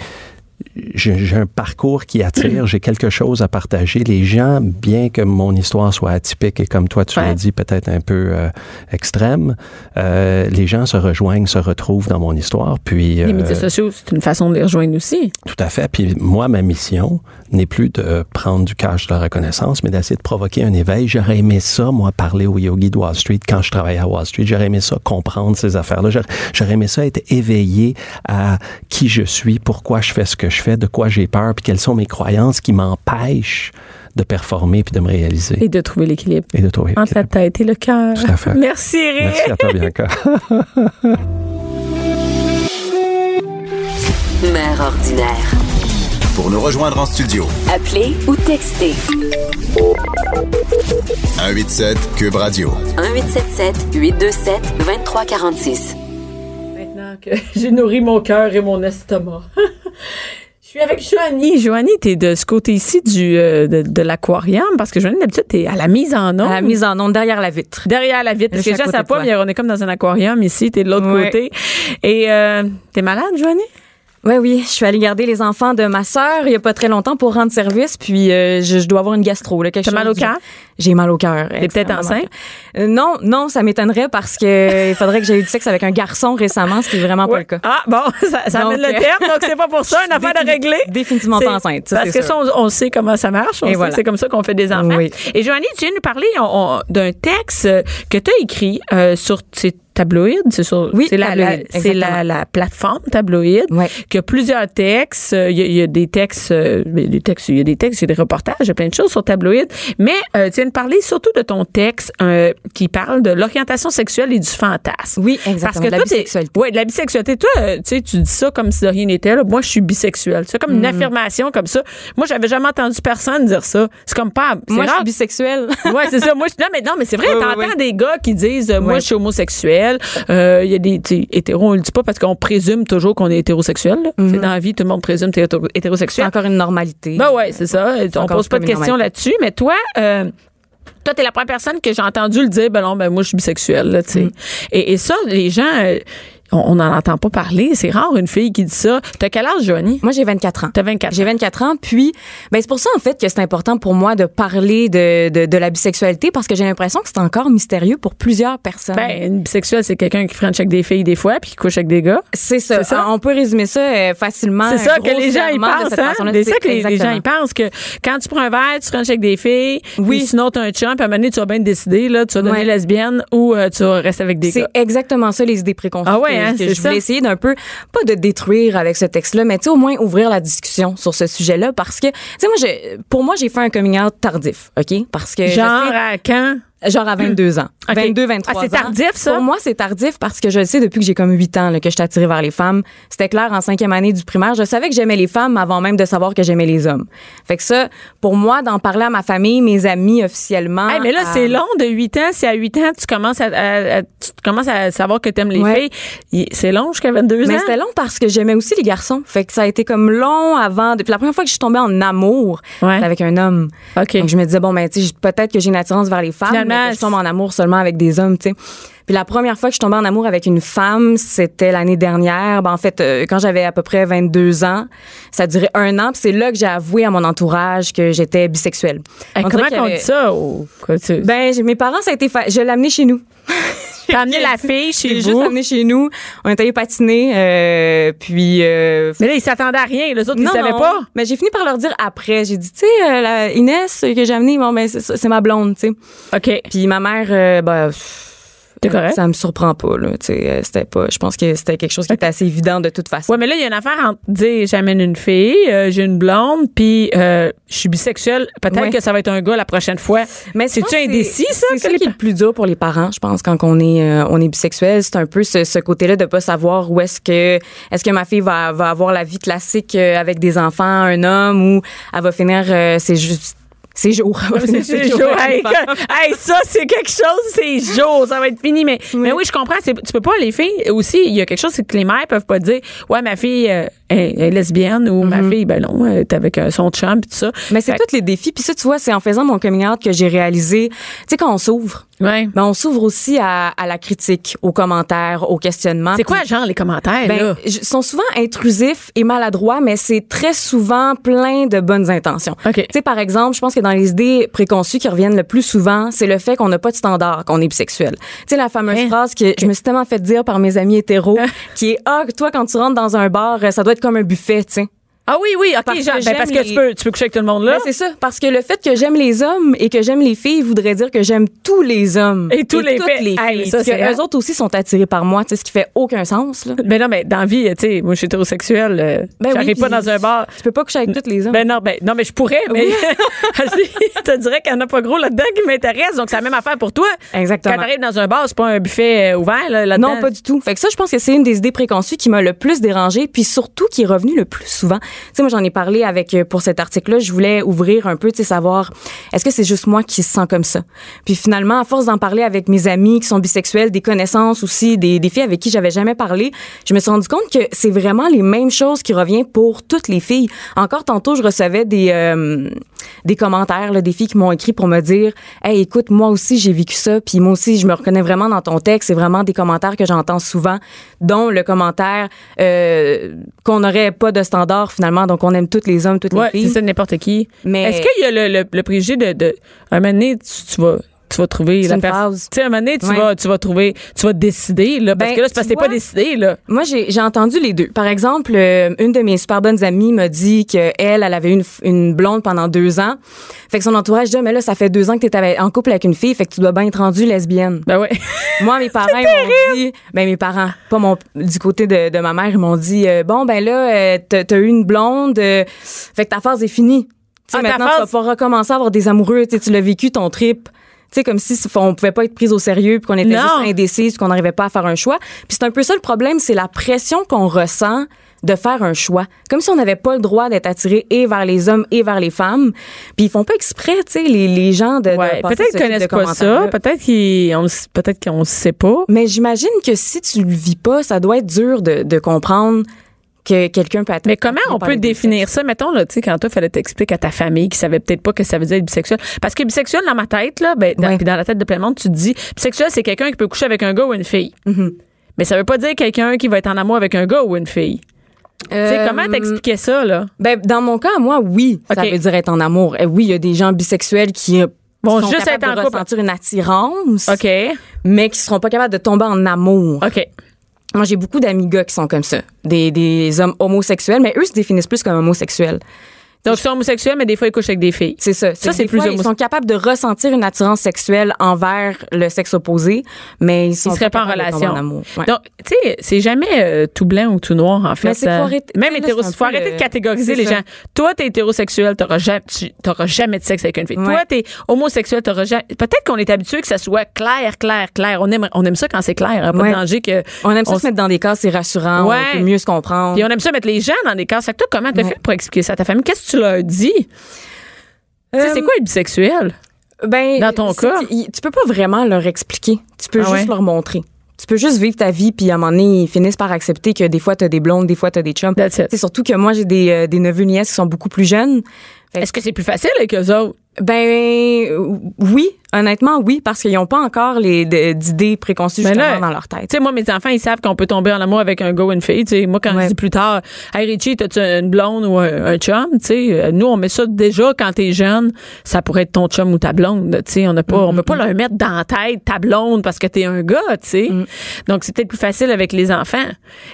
Speaker 5: j'ai un parcours qui attire, j'ai quelque chose à partager. Les gens, bien que mon histoire soit atypique et comme toi tu
Speaker 3: Ouais.
Speaker 5: l'as dit, peut-être un peu euh, extrême, euh, les gens se rejoignent, se retrouvent dans mon histoire. Puis
Speaker 3: Les
Speaker 5: euh,
Speaker 3: médias sociaux, c'est une façon de les rejoindre aussi.
Speaker 5: tout à fait. Puis moi, ma mission n'est plus de prendre du cash de la reconnaissance, mais d'essayer de provoquer un éveil. J'aurais aimé ça, moi, parler au yogi de Wall Street quand je travaillais à Wall Street. J'aurais aimé ça comprendre ces affaires-là. J'aurais- J'aurais aimé ça être éveillé à qui je suis, pourquoi je fais ce que je fais, de quoi j'ai peur, puis quelles sont mes croyances qui m'empêchent de performer puis de me réaliser
Speaker 3: Et de trouver l'équilibre
Speaker 5: et de trouver.
Speaker 3: entre la tête et le cœur.
Speaker 5: Tout à fait.
Speaker 3: Merci, Eric.
Speaker 5: Merci à toi, Bianca.
Speaker 1: Mère ordinaire.
Speaker 2: Pour nous rejoindre en studio,
Speaker 1: Appelez ou textez
Speaker 2: 187 Cube Radio.
Speaker 1: 1877 827 2346.
Speaker 3: Maintenant que j'ai nourri mon cœur et mon estomac. Je suis avec Joanie. Joanie, t'es de ce côté-ci du euh, de, de l'aquarium parce que Joanie, d'habitude, t'es à la mise en onde.
Speaker 6: À la mise en onde derrière la vitre.
Speaker 3: Derrière la vitre. Parce
Speaker 6: Je
Speaker 3: que
Speaker 6: suis à
Speaker 3: les gens
Speaker 6: côté
Speaker 3: savent
Speaker 6: de
Speaker 3: pas, mais on est comme dans un aquarium ici, t'es de l'autre
Speaker 6: Ouais.
Speaker 3: côté. Et euh, t'es malade, Joanie?
Speaker 6: Oui, oui, je suis allée garder les enfants de ma sœur il y a pas très longtemps pour rendre service, puis euh, je, je dois avoir une gastro. Là, quelque
Speaker 3: T'as mal au cœur?
Speaker 6: J'ai mal au cœur.
Speaker 3: T'es peut-être enceinte?
Speaker 6: Euh, non, non, ça m'étonnerait parce que il faudrait que j'aie eu du sexe avec un garçon récemment, ce qui est vraiment pas le cas.
Speaker 3: Ah, bon, ça, ça
Speaker 6: Donc,
Speaker 3: amène le
Speaker 6: euh,
Speaker 3: terme, donc c'est pas pour ça, une affaire de régler.
Speaker 6: Définitivement pas enceinte. ça,
Speaker 3: Parce que
Speaker 6: sûr.
Speaker 3: ça, on, on sait comment ça marche. On
Speaker 6: voilà.
Speaker 3: c'est comme ça qu'on fait des enfants.
Speaker 6: Oui.
Speaker 3: Et Joanie, tu viens nous parler d'un texte que tu as écrit euh, sur c'est tabloïd, c'est sur
Speaker 6: Oui,
Speaker 3: c'est la, c'est la, la plateforme tabloïd
Speaker 6: Ouais.
Speaker 3: qui a plusieurs textes, Euh, il y, a- il y a des textes euh, des textes, il y a des textes, il y a des reportages, il y a plein de choses sur tabloïd, mais euh, tu viens de parler surtout de ton texte euh, qui parle de l'orientation sexuelle et du fantasme.
Speaker 6: Oui,
Speaker 3: Parce
Speaker 6: exactement.
Speaker 3: que
Speaker 6: de la
Speaker 3: toi,
Speaker 6: bisexualité.
Speaker 3: Ouais, de la bisexualité. Toi, euh, tu sais, tu dis ça comme si de rien n'était. Moi, je suis bisexuelle. C'est comme une
Speaker 6: Mm.
Speaker 3: affirmation comme ça. Moi, j'avais jamais entendu personne dire ça. C'est comme pas.
Speaker 6: Moi, je suis bisexuelle.
Speaker 3: Ouais, c'est ça. Moi, je, non, mais non, mais c'est vrai.
Speaker 6: Oui,
Speaker 3: T'entends
Speaker 6: oui.
Speaker 3: des gars qui disent, euh, moi, je suis homosexuel. Il y a des, hétéros, on le dit pas parce qu'on présume toujours qu'on est hétérosexuel.
Speaker 6: Mm-hmm.
Speaker 3: Dans la vie, tout le monde présume que t'es hétéro-
Speaker 6: C'est
Speaker 3: hétérosexuel.
Speaker 6: encore une normalité.
Speaker 3: Ben ouais, c'est ça. On pose pas de questions là-dessus, mais toi, euh, toi, t'es la première personne que j'ai entendu le dire, ben non, ben moi, je suis bisexuelle, là, tu sais.
Speaker 6: Mm.
Speaker 3: Et, et ça, les gens, euh, on n'en entend pas parler. C'est rare une fille qui dit ça. T'as quel âge, Joanie?
Speaker 6: Moi, j'ai 24 ans.
Speaker 3: T'as 24
Speaker 6: J'ai 24 ans, puis ben c'est pour ça en fait que c'est important pour moi de parler de, de, de la bisexualité parce que j'ai l'impression que c'est encore mystérieux pour plusieurs personnes.
Speaker 3: Ben, une bisexuelle, c'est quelqu'un qui french avec des filles des fois, puis qui couche avec des gars.
Speaker 6: c'est ça.
Speaker 3: c'est ça?
Speaker 6: On peut résumer ça euh, facilement.
Speaker 3: C'est ça que les gens y pensent, hein? C'est ça que les, les gens y pensent que quand tu prends un verre, tu frenches avec des filles,
Speaker 6: Oui.
Speaker 3: puis sinon t'as un chum, puis à un moment donné, tu vas bien décider, là, tu vas donner
Speaker 6: Ouais.
Speaker 3: lesbienne ou euh, tu vas rester avec des
Speaker 6: C'est
Speaker 3: gars.
Speaker 6: exactement ça les idées préconçues
Speaker 3: Ah ouais, hein,
Speaker 6: que, je voulais
Speaker 3: ça.
Speaker 6: essayer d'un peu pas de détruire avec ce texte-là, mais tu sais au moins ouvrir la discussion sur ce sujet-là parce que tu sais moi j'ai pour moi j'ai fait un coming out tardif, OK? Parce que je
Speaker 3: Genre à quand?
Speaker 6: Genre à 22 ans.
Speaker 3: OK.
Speaker 6: 22, 23
Speaker 3: Ah,
Speaker 6: ans.
Speaker 3: c'est tardif, ça?
Speaker 6: Pour moi, c'est tardif parce que je le sais depuis que j'ai comme 8 ans là, que je suis attirée vers les femmes. C'était clair en cinquième année du primaire. Je savais que j'aimais les femmes avant même de savoir que j'aimais les hommes. Fait que ça, pour moi, d'en parler à ma famille, mes amis officiellement.
Speaker 3: Hey, mais là,
Speaker 6: à-
Speaker 3: c'est long de 8 ans. Si à 8 ans, tu commences à, à- à- tu commences à savoir que t'aimes les
Speaker 6: Ouais.
Speaker 3: filles, il- c'est long jusqu'à 22
Speaker 6: Mais
Speaker 3: ans?
Speaker 6: c'était long parce que j'aimais aussi les garçons. Fait que ça a été comme long avant. Depuis la première fois que je suis tombée en amour,
Speaker 3: Ouais.
Speaker 6: avec un homme.
Speaker 3: OK.
Speaker 6: Donc je me disais bon ben tu sais peut-être que j'ai une attirance vers les femmes,
Speaker 3: Finalement,
Speaker 6: que je en amour seulement avec des hommes, tu sais. Puis la première fois que je tombais en amour avec une femme, c'était l'année dernière. Ben en fait, euh, quand j'avais à peu près 22 ans, ça durait un an. Puis c'est là que j'ai avoué à mon entourage que j'étais bisexuelle.
Speaker 3: Hey,
Speaker 6: On
Speaker 3: comment qu'on
Speaker 6: avait-
Speaker 3: dit ça? tu-
Speaker 6: Ben mes parents, ça a été fa- Je l'ai amené chez nous.
Speaker 3: T'as amené la fille chez
Speaker 6: J'ai juste
Speaker 3: vous?
Speaker 6: amené chez nous. On est allé patiner. euh, puis euh,
Speaker 3: Mais là, ils s'attendaient à rien. Les autres, ils
Speaker 6: non,
Speaker 3: savaient
Speaker 6: non.
Speaker 3: pas.
Speaker 6: Mais j'ai fini par leur dire après. J'ai dit, tu sais, euh, Inès que j'ai amenée, bon, ben, c'est ma blonde, tu sais.
Speaker 3: OK.
Speaker 6: Puis ma mère, euh, ben,
Speaker 3: correct?
Speaker 6: ça me surprend pas, là. Euh, c'était pas. Je pense que c'était quelque chose qui était assez évident de toute façon.
Speaker 3: Ouais, mais là, il y a une affaire entre dire j'amène une fille, euh, j'ai une blonde, puis euh, je suis bisexuelle. Peut-être
Speaker 6: Ouais.
Speaker 3: que ça va être un gars la prochaine fois.
Speaker 6: Mais
Speaker 3: C'est-tu indécis, ça,
Speaker 6: C'est ça
Speaker 3: les
Speaker 6: qui est le plus dur pour les parents, je pense, quand on est euh, on est bisexuel, c'est un peu ce, ce côté-là de pas savoir où est-ce que est-ce que ma fille va va avoir la vie classique euh, avec des enfants, un homme, ou elle va finir euh, c'est juste
Speaker 3: C'est
Speaker 6: jours
Speaker 3: chaud.
Speaker 6: avec
Speaker 3: Hey, ça, c'est quelque chose, c'est jour, ça va être fini. Mais oui, mais oui je comprends. c'est- Tu peux pas, les filles aussi, il y a quelque chose, c'est que les mères peuvent pas dire, ouais, ma fille euh, est lesbienne ou ma fille, ben non, elle est avec un son champ, puis tout ça.
Speaker 6: Mais c'est tous les défis. Puis ça, tu vois, c'est en faisant mon coming out que j'ai réalisé, tu sais, quand on s'ouvre,
Speaker 3: Ouais.
Speaker 6: ben on s'ouvre aussi à, à la critique, aux commentaires, aux questionnements.
Speaker 3: C'est quoi, genre, les commentaires,
Speaker 6: Ben,
Speaker 3: là?
Speaker 6: sont souvent intrusifs et maladroits, mais c'est très souvent plein de bonnes intentions. Tu sais, par exemple, je pense que dans les idées préconçues qui reviennent le plus souvent, c'est le fait qu'on n'a pas de standard, qu'on est bisexuel. Tu sais, la fameuse
Speaker 3: Hein?
Speaker 6: phrase que je me suis tellement fait dire par mes amis hétéros, qui est, ah, toi, quand tu rentres dans un bar, euh, ça doit être comme un buffet, tu sais.
Speaker 3: Ah oui, oui, OK,
Speaker 6: Parce que
Speaker 3: ben, parce que
Speaker 6: les-
Speaker 3: tu, peux, tu peux coucher avec tout le monde là.
Speaker 6: Ben, c'est ça. Parce que le fait que j'aime les hommes et que j'aime les filles voudrait dire que j'aime tous les hommes.
Speaker 3: Et tous les
Speaker 6: toutes
Speaker 3: filles.
Speaker 6: les
Speaker 3: Hey,
Speaker 6: filles.
Speaker 3: ça,
Speaker 6: Parce que
Speaker 3: c'est
Speaker 6: eux autres aussi sont attirés par moi, tu sais, ce qui fait aucun sens, là.
Speaker 3: Ben non, mais dans la vie, tu sais, moi, je suis hétérosexuelle. euh,
Speaker 6: Ben oui,
Speaker 3: J'arrive pas
Speaker 6: puis
Speaker 3: dans un bar.
Speaker 6: Tu peux pas coucher avec tous les hommes.
Speaker 3: Ben non, ben non, mais je pourrais, mais je te dirais qu'il y en a pas gros là-dedans qui m'intéresse, donc c'est la même affaire pour toi.
Speaker 6: Exactement.
Speaker 3: Quand t'arrives dans un bar, c'est pas un buffet euh, ouvert là, là-dedans.
Speaker 6: Non, pas du tout. Fait que ça, je pense que c'est une des idées préconçues qui m'a le plus dérangée, puis surtout qui est revenue le plus souvent. Tu sais, moi, j'en ai parlé avec, euh, pour cet article-là, je voulais ouvrir un peu, tu sais, savoir, est-ce que c'est juste moi qui se sent comme ça? Puis finalement, à force d'en parler avec mes amis qui sont bisexuels, des connaissances aussi, des, des filles avec qui j'avais jamais parlé, je me suis rendu compte que c'est vraiment les mêmes choses qui reviennent pour toutes les filles. Encore tantôt, je recevais des, euh, des commentaires, là, des filles qui m'ont écrit pour me dire, hey, écoute, moi aussi, j'ai vécu ça, puis moi aussi, je me reconnais vraiment dans ton texte. C'est vraiment des commentaires que j'entends souvent, dont le commentaire euh, qu'on n'aurait pas de standard finalement, donc on aime toutes les hommes, toutes
Speaker 3: Ouais,
Speaker 6: les
Speaker 3: c'est
Speaker 6: filles.
Speaker 3: ça, n'importe qui.
Speaker 6: Mais-
Speaker 3: Est-ce qu'il y a le, le, le préjugé de, de. Un moment donné, tu, tu vas. Tu vas trouver la personne. Tu sais, un moment donné, tu,
Speaker 6: Ouais.
Speaker 3: vas, tu vas trouver, tu vas décider, là. Parce
Speaker 6: Ben,
Speaker 3: que là, c'est parce que t'es pas décidé, là.
Speaker 6: Moi, j'ai entendu les deux. Par exemple, euh, une de mes super bonnes amies m'a dit que elle, avait une, une blonde pendant deux ans. Fait que son entourage dit, Ah, mais là, ça fait deux ans que tu es en couple avec une fille, fait que tu dois bien être rendue lesbienne.
Speaker 3: Ben ouais.
Speaker 6: Moi, mes parents ils m'ont dit, ben mes parents, pas mon du côté de, de ma mère, ils m'ont dit, euh, bon ben là, euh, t'as eu une blonde, fait que ta phase est finie.
Speaker 3: Ah,
Speaker 6: maintenant,
Speaker 3: phase-
Speaker 6: tu vas pouvoir recommencer à avoir des amoureux. Tu sais, tu l'as vécu ton trip. Tu sais, comme si on pouvait pas être prise au sérieux, puis qu'on était
Speaker 3: Non.
Speaker 6: juste indécise, qu'on n'arrivait pas à faire un choix. Puis c'est un peu ça le problème, c'est la pression qu'on ressent de faire un choix. Comme si on n'avait pas le droit d'être attiré et vers les hommes et vers les femmes. Puis ils font pas exprès, tu sais, les, les gens de,
Speaker 3: Ouais, peut-être qu'ils connaissent pas ça. Peut-être qu'ils on, s- peut-être qu'on ne sait pas.
Speaker 6: Mais j'imagine que si tu le vis pas, ça doit être dur de, de comprendre que quelqu'un peut être.
Speaker 3: Mais comment on peut définir ça? Mettons, là, tu sais, quand toi, fallait t'expliquer à ta famille qui savait peut-être pas que ça veut dire être bisexuel. Parce que bisexuel, dans ma tête, là, ben, dans, puis dans la tête de plein de monde, tu te dis, bisexuel, c'est quelqu'un qui peut coucher avec un gars ou une fille.
Speaker 6: Mm-hmm.
Speaker 3: Mais ça veut pas dire quelqu'un qui va être en amour avec un gars ou une fille. Tu sais,
Speaker 6: Euh,
Speaker 3: comment t'expliquais ça, là?
Speaker 6: Ben, dans mon cas, moi, oui, ça veut dire être en amour. Eh oui, il y a des gens bisexuels qui euh,
Speaker 3: Vont
Speaker 6: sont
Speaker 3: juste être en
Speaker 6: de ressentir une attirance,
Speaker 3: OK.
Speaker 6: mais qui seront pas capables de tomber en amour.
Speaker 3: OK.
Speaker 6: Moi, j'ai beaucoup d'amis gars qui sont comme ça, des, des hommes homosexuels, mais eux se définissent plus comme homosexuels.
Speaker 3: Donc, ils sont homosexuels, mais des fois, ils couchent avec des filles.
Speaker 6: C'est ça.
Speaker 3: Ça, c'est plus
Speaker 6: fois, Ils sont capables de ressentir une attirance sexuelle envers le sexe opposé, mais ils sont
Speaker 3: Ils seraient pas en relation.
Speaker 6: En amour. Ouais.
Speaker 3: Donc, tu sais, c'est jamais euh, tout blanc ou tout noir, en fait.
Speaker 6: Mais
Speaker 3: Ça-
Speaker 6: arrêter-
Speaker 3: Même
Speaker 6: là,
Speaker 3: hétéro,
Speaker 6: c'est un
Speaker 3: faut arrêter de catégoriser les
Speaker 6: ça.
Speaker 3: gens. Toi, t'es hétérosexuel, t'auras jamais, t'auras jamais de sexe avec une fille.
Speaker 6: Ouais.
Speaker 3: Toi, t'es homosexuel, t'auras jamais. Peut-être qu'on est habitué que ça soit clair, clair, clair. On aime, on aime ça quand c'est clair, hein, pas
Speaker 6: Ouais.
Speaker 3: de danger que.
Speaker 6: On aime ça
Speaker 3: on
Speaker 6: se mettre dans des cases, c'est rassurant,
Speaker 3: Ouais.
Speaker 6: on peut mieux se comprendre.
Speaker 3: Puis on aime ça mettre les gens dans des cases. Fait que toi, comment t'as fait pour expliquer ça à ta famille? Qu'est-ce tu leur dis? Sais,
Speaker 6: Euh,
Speaker 3: c'est quoi être bisexuel?
Speaker 6: Ben,
Speaker 3: Dans ton
Speaker 6: c'est-
Speaker 3: cas?
Speaker 6: Tu, tu peux pas vraiment leur expliquer. Tu peux
Speaker 3: Ah
Speaker 6: juste
Speaker 3: ouais?
Speaker 6: leur montrer. Tu peux juste vivre ta vie, puis à un moment donné, ils finissent par accepter que des fois, tu as des blondes, des fois, tu as des chums. C'est surtout que moi, j'ai des, euh, des neveux nièces qui sont beaucoup plus jeunes.
Speaker 3: Est-ce que c'est plus facile avec eux autres?
Speaker 6: Ben oui, honnêtement oui, parce qu'ils n'ont pas encore les d'idées préconçues
Speaker 3: Ben
Speaker 6: justement
Speaker 3: là,
Speaker 6: dans leur tête.
Speaker 3: Tu sais, moi, mes enfants, ils savent qu'on peut tomber en amour avec un gars ou une fille. Tu sais, moi, quand
Speaker 6: Ouais.
Speaker 3: je dis plus tard, Hey Richie, t'as-tu une blonde ou un, un chum? Tu sais, euh, nous, on met ça déjà quand t'es jeune. Ça pourrait être ton chum ou ta blonde. Tu sais, on n'a pas, on peut pas leur mettre dans la tête ta blonde parce que t'es un gars, tu sais. Donc, c'est peut-être plus facile avec les enfants.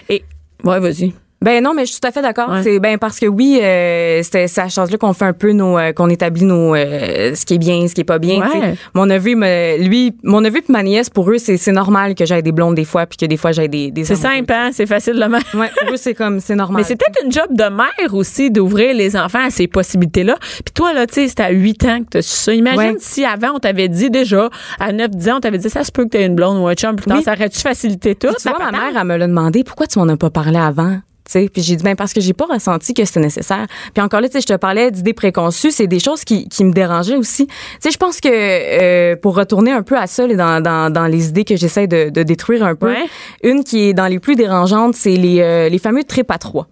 Speaker 3: Et, ouais, vas-y.
Speaker 6: Ben non, mais je suis tout à fait d'accord.
Speaker 3: Ouais.
Speaker 6: C'est ben parce que oui, euh, c'est c'est à chose là qu'on fait un peu nos, euh, qu'on établit nos, euh, ce qui est bien, ce qui est pas bien.
Speaker 3: Ouais.
Speaker 6: Mon neveu, me, lui, mon neveu puis ma nièce, pour eux, c'est c'est normal que j'aille des blondes des fois, puis que des fois j'aille des, des
Speaker 3: C'est simple, hein? C'est facile de même.
Speaker 6: Ouais, pour eux c'est comme c'est normal.
Speaker 3: Mais c'est peut-être une job de mère aussi d'ouvrir les enfants à ces possibilités-là. Puis toi, là, tu sais, c'était à 8 ans que tu ça. Imagine
Speaker 6: Ouais.
Speaker 3: si avant, on t'avait dit déjà, à 9, 10 ans, on t'avait dit, ça se peut que tu aies une blonde ou un chum plus tard.
Speaker 6: Oui.
Speaker 3: Ça aurait-tu facilité tout?
Speaker 6: Puis tu vois,
Speaker 3: la
Speaker 6: ma mère, elle me l'a demandé, pourquoi tu m'en as pas parlé avant? Tu sais, puis j'ai dit ben parce que j'ai pas ressenti que c'était nécessaire. Puis encore là, tu sais, je te parlais d'idées préconçues, c'est des choses qui, qui me dérangeaient aussi. Tu sais, je pense que euh, pour retourner un peu à ça, là, dans, dans, dans les idées que j'essaie de, de détruire un peu,
Speaker 3: Ouais.
Speaker 6: une qui est dans les plus dérangeantes, c'est les, euh, les fameux tripes à trois.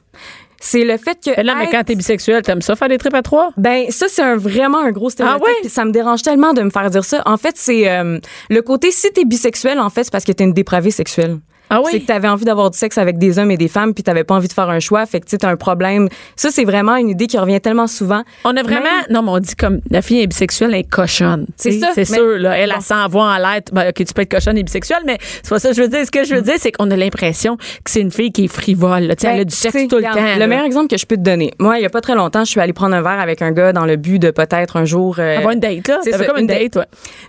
Speaker 6: C'est le fait que.
Speaker 3: Là, mais quand t'es bisexuel, t'aimes ça faire des trips à trois?
Speaker 6: Ben ça c'est un, vraiment un gros stéréotype.
Speaker 3: Ah ouais?
Speaker 6: Ça me dérange tellement de me faire dire ça. En fait, c'est euh, le côté si t'es bisexuel en fait, c'est parce que t'es une dépravée sexuelle.
Speaker 3: Ah oui?
Speaker 6: C'est que t'avais envie d'avoir du sexe avec des hommes et des femmes puis t'avais pas envie de faire un choix, fait que tu t'as un problème. Ça c'est vraiment une idée qui revient tellement souvent.
Speaker 3: On a vraiment.
Speaker 6: Même-
Speaker 3: Non, mais on dit comme la fille est bisexuelle, elle est cochonne.
Speaker 6: C'est
Speaker 3: Tu
Speaker 6: ça,
Speaker 3: C'est
Speaker 6: mais-
Speaker 3: sûr, là. Elle,
Speaker 6: Bon.
Speaker 3: elle s'envoie en lettre. Ben, OK, tu peux être cochonne et bisexuelle, mais c'est pas ça que je veux dire. Ce que je veux dire, c'est qu'on a l'impression que c'est une fille qui est frivole. Tu sais, elle a
Speaker 6: Ben,
Speaker 3: du sexe
Speaker 6: tu
Speaker 3: tout le temps.
Speaker 6: Le
Speaker 3: là.
Speaker 6: meilleur exemple que je peux te donner. Moi, il y a pas très longtemps, je suis allée prendre un verre avec un gars dans le but de peut-être un jour. euh,
Speaker 3: Avoir une date, là.
Speaker 6: c'est
Speaker 3: comme une
Speaker 6: une
Speaker 3: date, ouais.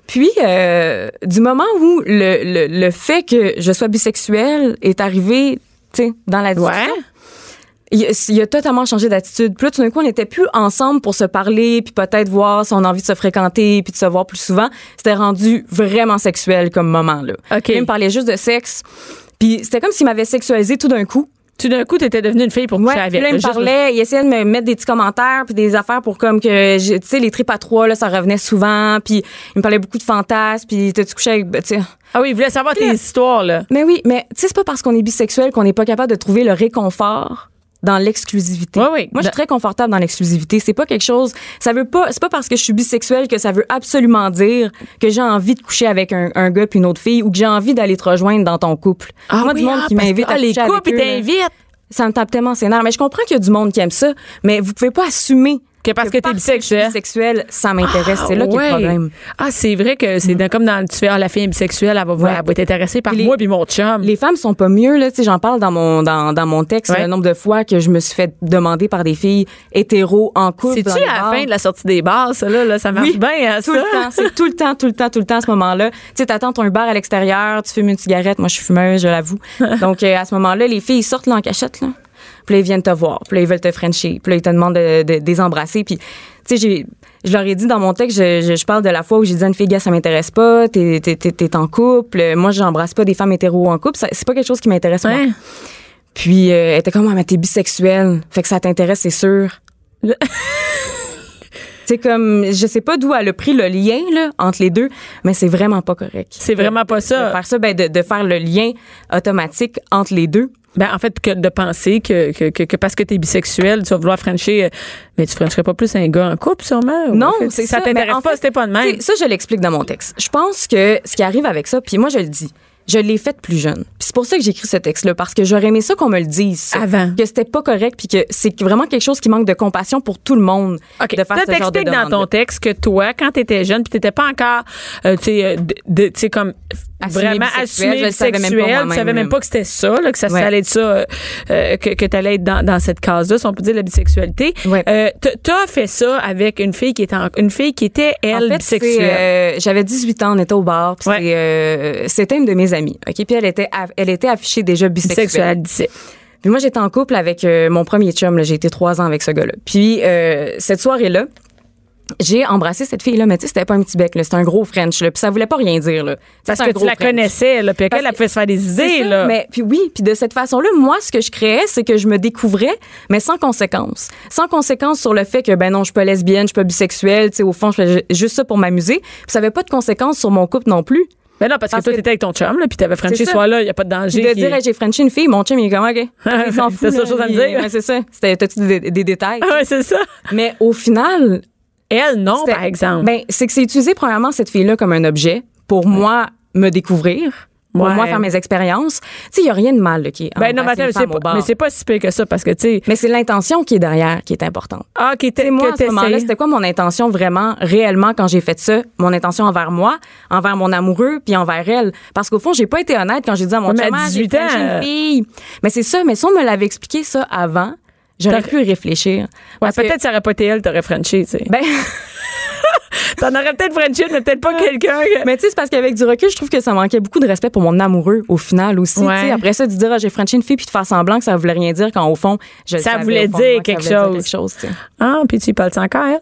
Speaker 6: Puis, euh, du moment où le, le, le fait que je sois bisexuelle est arrivé, tu sais, dans la discussion,
Speaker 3: Ouais.
Speaker 6: il, a- il a totalement changé d'attitude. Puis là, tout d'un coup, on n'était plus ensemble pour se parler, puis peut-être voir si on a envie de se fréquenter, puis de se voir plus souvent. C'était rendu vraiment sexuel comme moment, là.
Speaker 3: OK.
Speaker 6: Puis il me parlait juste de sexe. Puis c'était comme s'il m'avait sexualisé tout d'un coup.
Speaker 3: Tout d'un coup, t'étais devenue une fille pour
Speaker 6: Ouais,
Speaker 3: coucher
Speaker 6: puis
Speaker 3: avec.
Speaker 6: là, il me parlait, il essayait de me mettre des petits commentaires puis des affaires pour comme que, j'ai- tu sais, les tripes à trois, là, ça revenait souvent, puis il me parlait beaucoup de fantasmes, puis t'as-tu couché avec, ben, tu sais.
Speaker 3: Ah oui, il voulait savoir tes histoires, là.
Speaker 6: Mais oui, mais tu sais, c'est pas parce qu'on est bisexuel qu'on n'est pas capable de trouver le réconfort dans l'exclusivité.
Speaker 3: Oui.
Speaker 6: Moi, je suis très confortable dans l'exclusivité. C'est pas quelque chose. Ça veut pas. C'est pas parce que je suis bisexuelle que ça veut absolument dire que j'ai envie de coucher avec un, un gars puis une autre fille ou que j'ai envie d'aller te rejoindre dans ton couple. Moi, du
Speaker 3: oui,
Speaker 6: monde
Speaker 3: ah,
Speaker 6: qui m'invite à
Speaker 3: ah, les
Speaker 6: coucher avec
Speaker 3: couples, ils t'invitent.
Speaker 6: ça me tape tellement ses nerfs. Mais je comprends qu'il y a du monde qui aime ça, mais vous pouvez pas assumer
Speaker 3: Que parce que t'es
Speaker 6: je suis
Speaker 3: bisexuel.
Speaker 6: bisexuelle, ça m'intéresse. c'est là qu'il y a
Speaker 3: Ouais.
Speaker 6: le problème.
Speaker 3: Ah, c'est vrai que c'est dans- comme dans le tu fais, ah, la fille est bisexuelle, elle va,
Speaker 6: Ouais.
Speaker 3: elle va être intéressée par
Speaker 6: les-
Speaker 3: moi puis mon chum.
Speaker 6: Les femmes sont pas mieux là, tu sais, j'en parle dans mon dans, dans mon texte
Speaker 3: Ouais.
Speaker 6: le nombre de fois que je me suis fait demander par des filles hétéros en couple.
Speaker 3: C'est-tu
Speaker 6: dans les
Speaker 3: à la
Speaker 6: bars.
Speaker 3: fin de la sortie des bars, ça, là? là ça marche
Speaker 6: Oui,
Speaker 3: bien, hein,
Speaker 6: tout
Speaker 3: ça?
Speaker 6: le temps, c'est tout le temps, tout le temps, tout le temps à ce moment-là. Tu sais, t'attends ton bar à l'extérieur, tu fumes une cigarette, moi je suis fumeuse, je l'avoue. Donc euh, à ce moment-là, les filles sortent là en cachette là. Puis là, ils viennent te voir, puis là ils veulent te frencher, puis là ils te demandent de, de, de les embrasser, puis tu sais j'ai je leur ai dit dans mon texte, je, je, je parle de la fois où j'ai dit à une fille, gars, ça m'intéresse pas, t'es, t'es, t'es, t'es en couple, moi j'embrasse pas des femmes hétéros en couple, Ça- c'est pas quelque chose qui m'intéresse moi.
Speaker 3: Ouais.
Speaker 6: Puis euh, elle était comme, ah, mais t'es bisexuelle. Fait que ça t'intéresse, c'est sûr.
Speaker 3: Le-
Speaker 6: c'est comme, je sais pas d'où elle a pris le lien là, entre les deux, mais c'est vraiment pas correct.
Speaker 3: C'est vraiment pas
Speaker 6: De
Speaker 3: ça.
Speaker 6: faire ça, ben, de, de faire le lien automatique entre les deux.
Speaker 3: Ben, en fait, que de penser que, que, que, que parce que t'es bisexuel, tu vas vouloir frencher, euh, mais tu frencherais pas plus un gars en couple, sûrement?
Speaker 6: Non,
Speaker 3: en fait,
Speaker 6: c'est
Speaker 3: ça.
Speaker 6: ça.
Speaker 3: t'intéresse
Speaker 6: Mais en
Speaker 3: pas,
Speaker 6: fait,
Speaker 3: c'était pas de même.
Speaker 6: Tu Ça, je l'explique dans mon texte. Je pense que ce qui arrive avec ça, puis moi, je le dis, je l'ai fait plus jeune. Puis c'est pour ça que j'ai écrit ce texte-là, parce que j'aurais aimé ça qu'on me le dise. ça.
Speaker 3: Avant.
Speaker 6: Que c'était pas correct, puis que c'est vraiment quelque chose qui manque de compassion pour tout le monde
Speaker 3: OK.
Speaker 6: de faire ce genre de
Speaker 3: dans ton texte que toi, quand t'étais jeune, puis t'étais pas encore, euh, tu sais, euh, tu comme vraiment assumé
Speaker 6: je le savais même pas
Speaker 3: tu savais même pas que c'était ça, là, que ça,
Speaker 6: Ouais.
Speaker 3: allait être ça, euh, euh, que, que t'allais être dans, dans cette case-là, si on peut dire la bisexualité.
Speaker 6: Ouais.
Speaker 3: Euh, t'as fait ça avec une fille qui était, en- une fille qui était elle
Speaker 6: En fait,
Speaker 3: bisexuelle.
Speaker 6: euh, j'avais 18 ans, on était au bar, puis
Speaker 3: Ouais.
Speaker 6: euh, c'était une de mes amies. OK, puis elle était elle était affichée déjà bisexuelle.
Speaker 3: bisexuelle.
Speaker 6: Puis moi j'étais en couple avec mon premier chum, j'ai été trois ans avec ce gars-là. Puis euh, cette soirée-là, j'ai embrassé cette fille-là, mais tu sais, c'était pas un petit bec, là, c'était un gros French, là, puis ça voulait pas rien dire, là.
Speaker 3: Parce que tu la
Speaker 6: French.
Speaker 3: connaissais, là, puis qu'elle, elle
Speaker 6: que-
Speaker 3: pouvait se faire des idées,
Speaker 6: ça,
Speaker 3: là.
Speaker 6: Mais puis oui, puis de cette façon-là, moi, ce que je créais, c'est que je me découvrais, mais sans conséquence. Sans conséquence sur le fait que, ben non, je suis pas lesbienne, je suis pas bisexuelle, tu sais, au fond, je fais ju- juste ça pour m'amuser. Puis ça avait pas de conséquences sur mon couple non plus.
Speaker 3: Ben non, parce,
Speaker 6: Parce
Speaker 3: que toi, t'étais avec ton chum, là, puis t'avais Frenché ce soir-là, il a pas de
Speaker 6: Puis
Speaker 3: danger.
Speaker 6: de dire, Hey, j'ai Frenché une fille, mon chum, il est comme, OK. Il s'en fout.
Speaker 3: T'as ça
Speaker 6: là,
Speaker 3: chose à me dire?
Speaker 6: ouais, c'est ça. C'était, t'as-tu des, des détails?
Speaker 3: Ouais, c'est ça.
Speaker 6: Mais au final,
Speaker 3: Elle, non, par exemple.
Speaker 6: Ben, c'est que c'est utilisé premièrement cette fille-là comme un objet pour moi me découvrir, pour
Speaker 3: Ouais.
Speaker 6: moi faire mes expériences. Tu sais, il y a rien de mal là, qui est
Speaker 3: ben non, mais c'est pas, mais c'est pas si pire que ça, parce que, tu sais,
Speaker 6: Mais c'est l'intention qui est derrière qui est importante.
Speaker 3: ah, qui était,
Speaker 6: moi,
Speaker 3: que
Speaker 6: à ce moment-là, c'était quoi mon intention vraiment, réellement, quand j'ai fait ça? Mon intention envers moi, envers mon amoureux, puis envers elle. Parce qu'au fond, j'ai pas été honnête quand j'ai dit à mon chum, Ah, j'ai
Speaker 3: 18 ans,
Speaker 6: frenché une fille. Mais c'est ça, mais si on me l'avait expliqué ça avant, j'aurais pu y réfléchir.
Speaker 3: Ouais, peut-être que ça aurait pas été elle, t'aurais Frenché, tu sais.
Speaker 6: Ben,
Speaker 3: T'en aurais peut-être Frenché, mais peut-être pas quelqu'un. que-
Speaker 6: mais tu sais, c'est parce qu'avec du recul, je trouve que ça manquait beaucoup de respect pour mon amoureux, au final aussi.
Speaker 3: Ouais.
Speaker 6: Après ça, de dire, ah, j'ai frenché une fille, puis de faire semblant que ça voulait rien dire, quand au fond, je
Speaker 3: Ça voulait
Speaker 6: fond
Speaker 3: dire
Speaker 6: moi que ça
Speaker 3: quelque
Speaker 6: voulait dire
Speaker 3: chose.
Speaker 6: quelque chose.
Speaker 3: Ah, puis tu y parles encore, elle?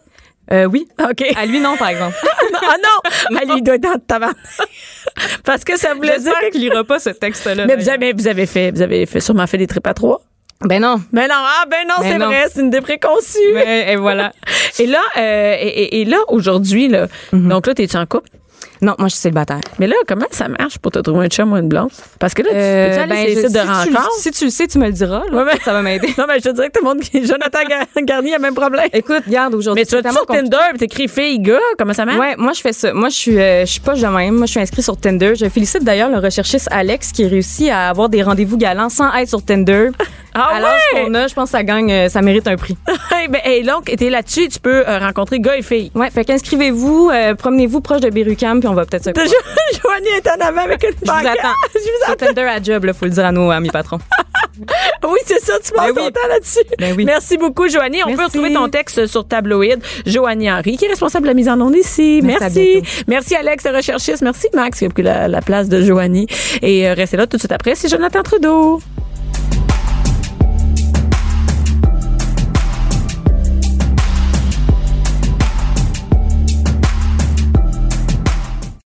Speaker 6: Euh, oui.
Speaker 3: OK.
Speaker 6: À lui, non, par exemple.
Speaker 3: ah non! Ah, lui, il doit être dans Parce que ça voulait dire quelque
Speaker 6: qu'il lira pas ce texte-là.
Speaker 3: Mais vous avez, vous avez fait, vous avez fait, sûrement fait des trips à trois.
Speaker 6: Ben non.
Speaker 3: Ben non, ah, ben non,
Speaker 6: Ben
Speaker 3: c'est vrai, c'est une idée préconçue.
Speaker 6: Mais, et voilà.
Speaker 3: Et là, euh, et, et- et là, aujourd'hui, là,
Speaker 6: Mhm.
Speaker 3: donc là, t'es-tu en couple?
Speaker 6: Non, moi, je suis célibataire.
Speaker 3: Mais là, comment ça marche pour te trouver un chum ou une blonde? Parce que là, tu
Speaker 6: Euh,
Speaker 3: peux aller
Speaker 6: ben,
Speaker 3: sur les
Speaker 6: je-
Speaker 3: sites de
Speaker 6: si tu si tu le sais, tu me le diras. là.
Speaker 3: Ouais, mais-
Speaker 6: Ça va m'aider.
Speaker 3: Non, mais je te dirais que tout le monde qui Jonathan Gar- Garnier a le même problème.
Speaker 6: Écoute, regarde, aujourd'hui.
Speaker 3: Mais tu vas sur Tinder puis t'écris fille, gars, comment ça marche?
Speaker 6: Ouais, moi je fais ça. Moi je suis euh, je suis pas de même. Moi je suis inscrit sur Tinder. Je félicite d'ailleurs le recherchiste Alex qui réussit à avoir des rendez-vous galants sans être sur Tinder.
Speaker 3: Ah
Speaker 6: l'âge
Speaker 3: ouais?
Speaker 6: qu'on a, je pense que ça gagne euh, ça mérite un prix.
Speaker 3: Hey, ben, hey, donc, t'es là-dessus, tu peux euh, rencontrer gars et filles.
Speaker 6: Ouais, fait qu'inscrivez-vous, euh, promenez-vous proche de Berucam puis on va peut-être se croiser.
Speaker 3: Joanie est en avant avec une
Speaker 6: Je vous attends.
Speaker 3: Je vous attends.
Speaker 6: Tinder à job, là, faut le dire à nos amis patrons.
Speaker 3: Oui, c'est ça, tu passes
Speaker 6: Ben oui.
Speaker 3: ton temps là-dessus.
Speaker 6: Ben oui.
Speaker 3: Merci beaucoup, Joanie. On peut retrouver ton texte sur Tabloïd. Joanie Henry, qui est responsable de la mise en onde ici.
Speaker 6: Merci,
Speaker 3: Merci. Alex, le recherchiste. Merci, Max, qui a pris la, la place de Joanie. Et euh, restez là tout de suite après. C'est Jonathan Trudeau.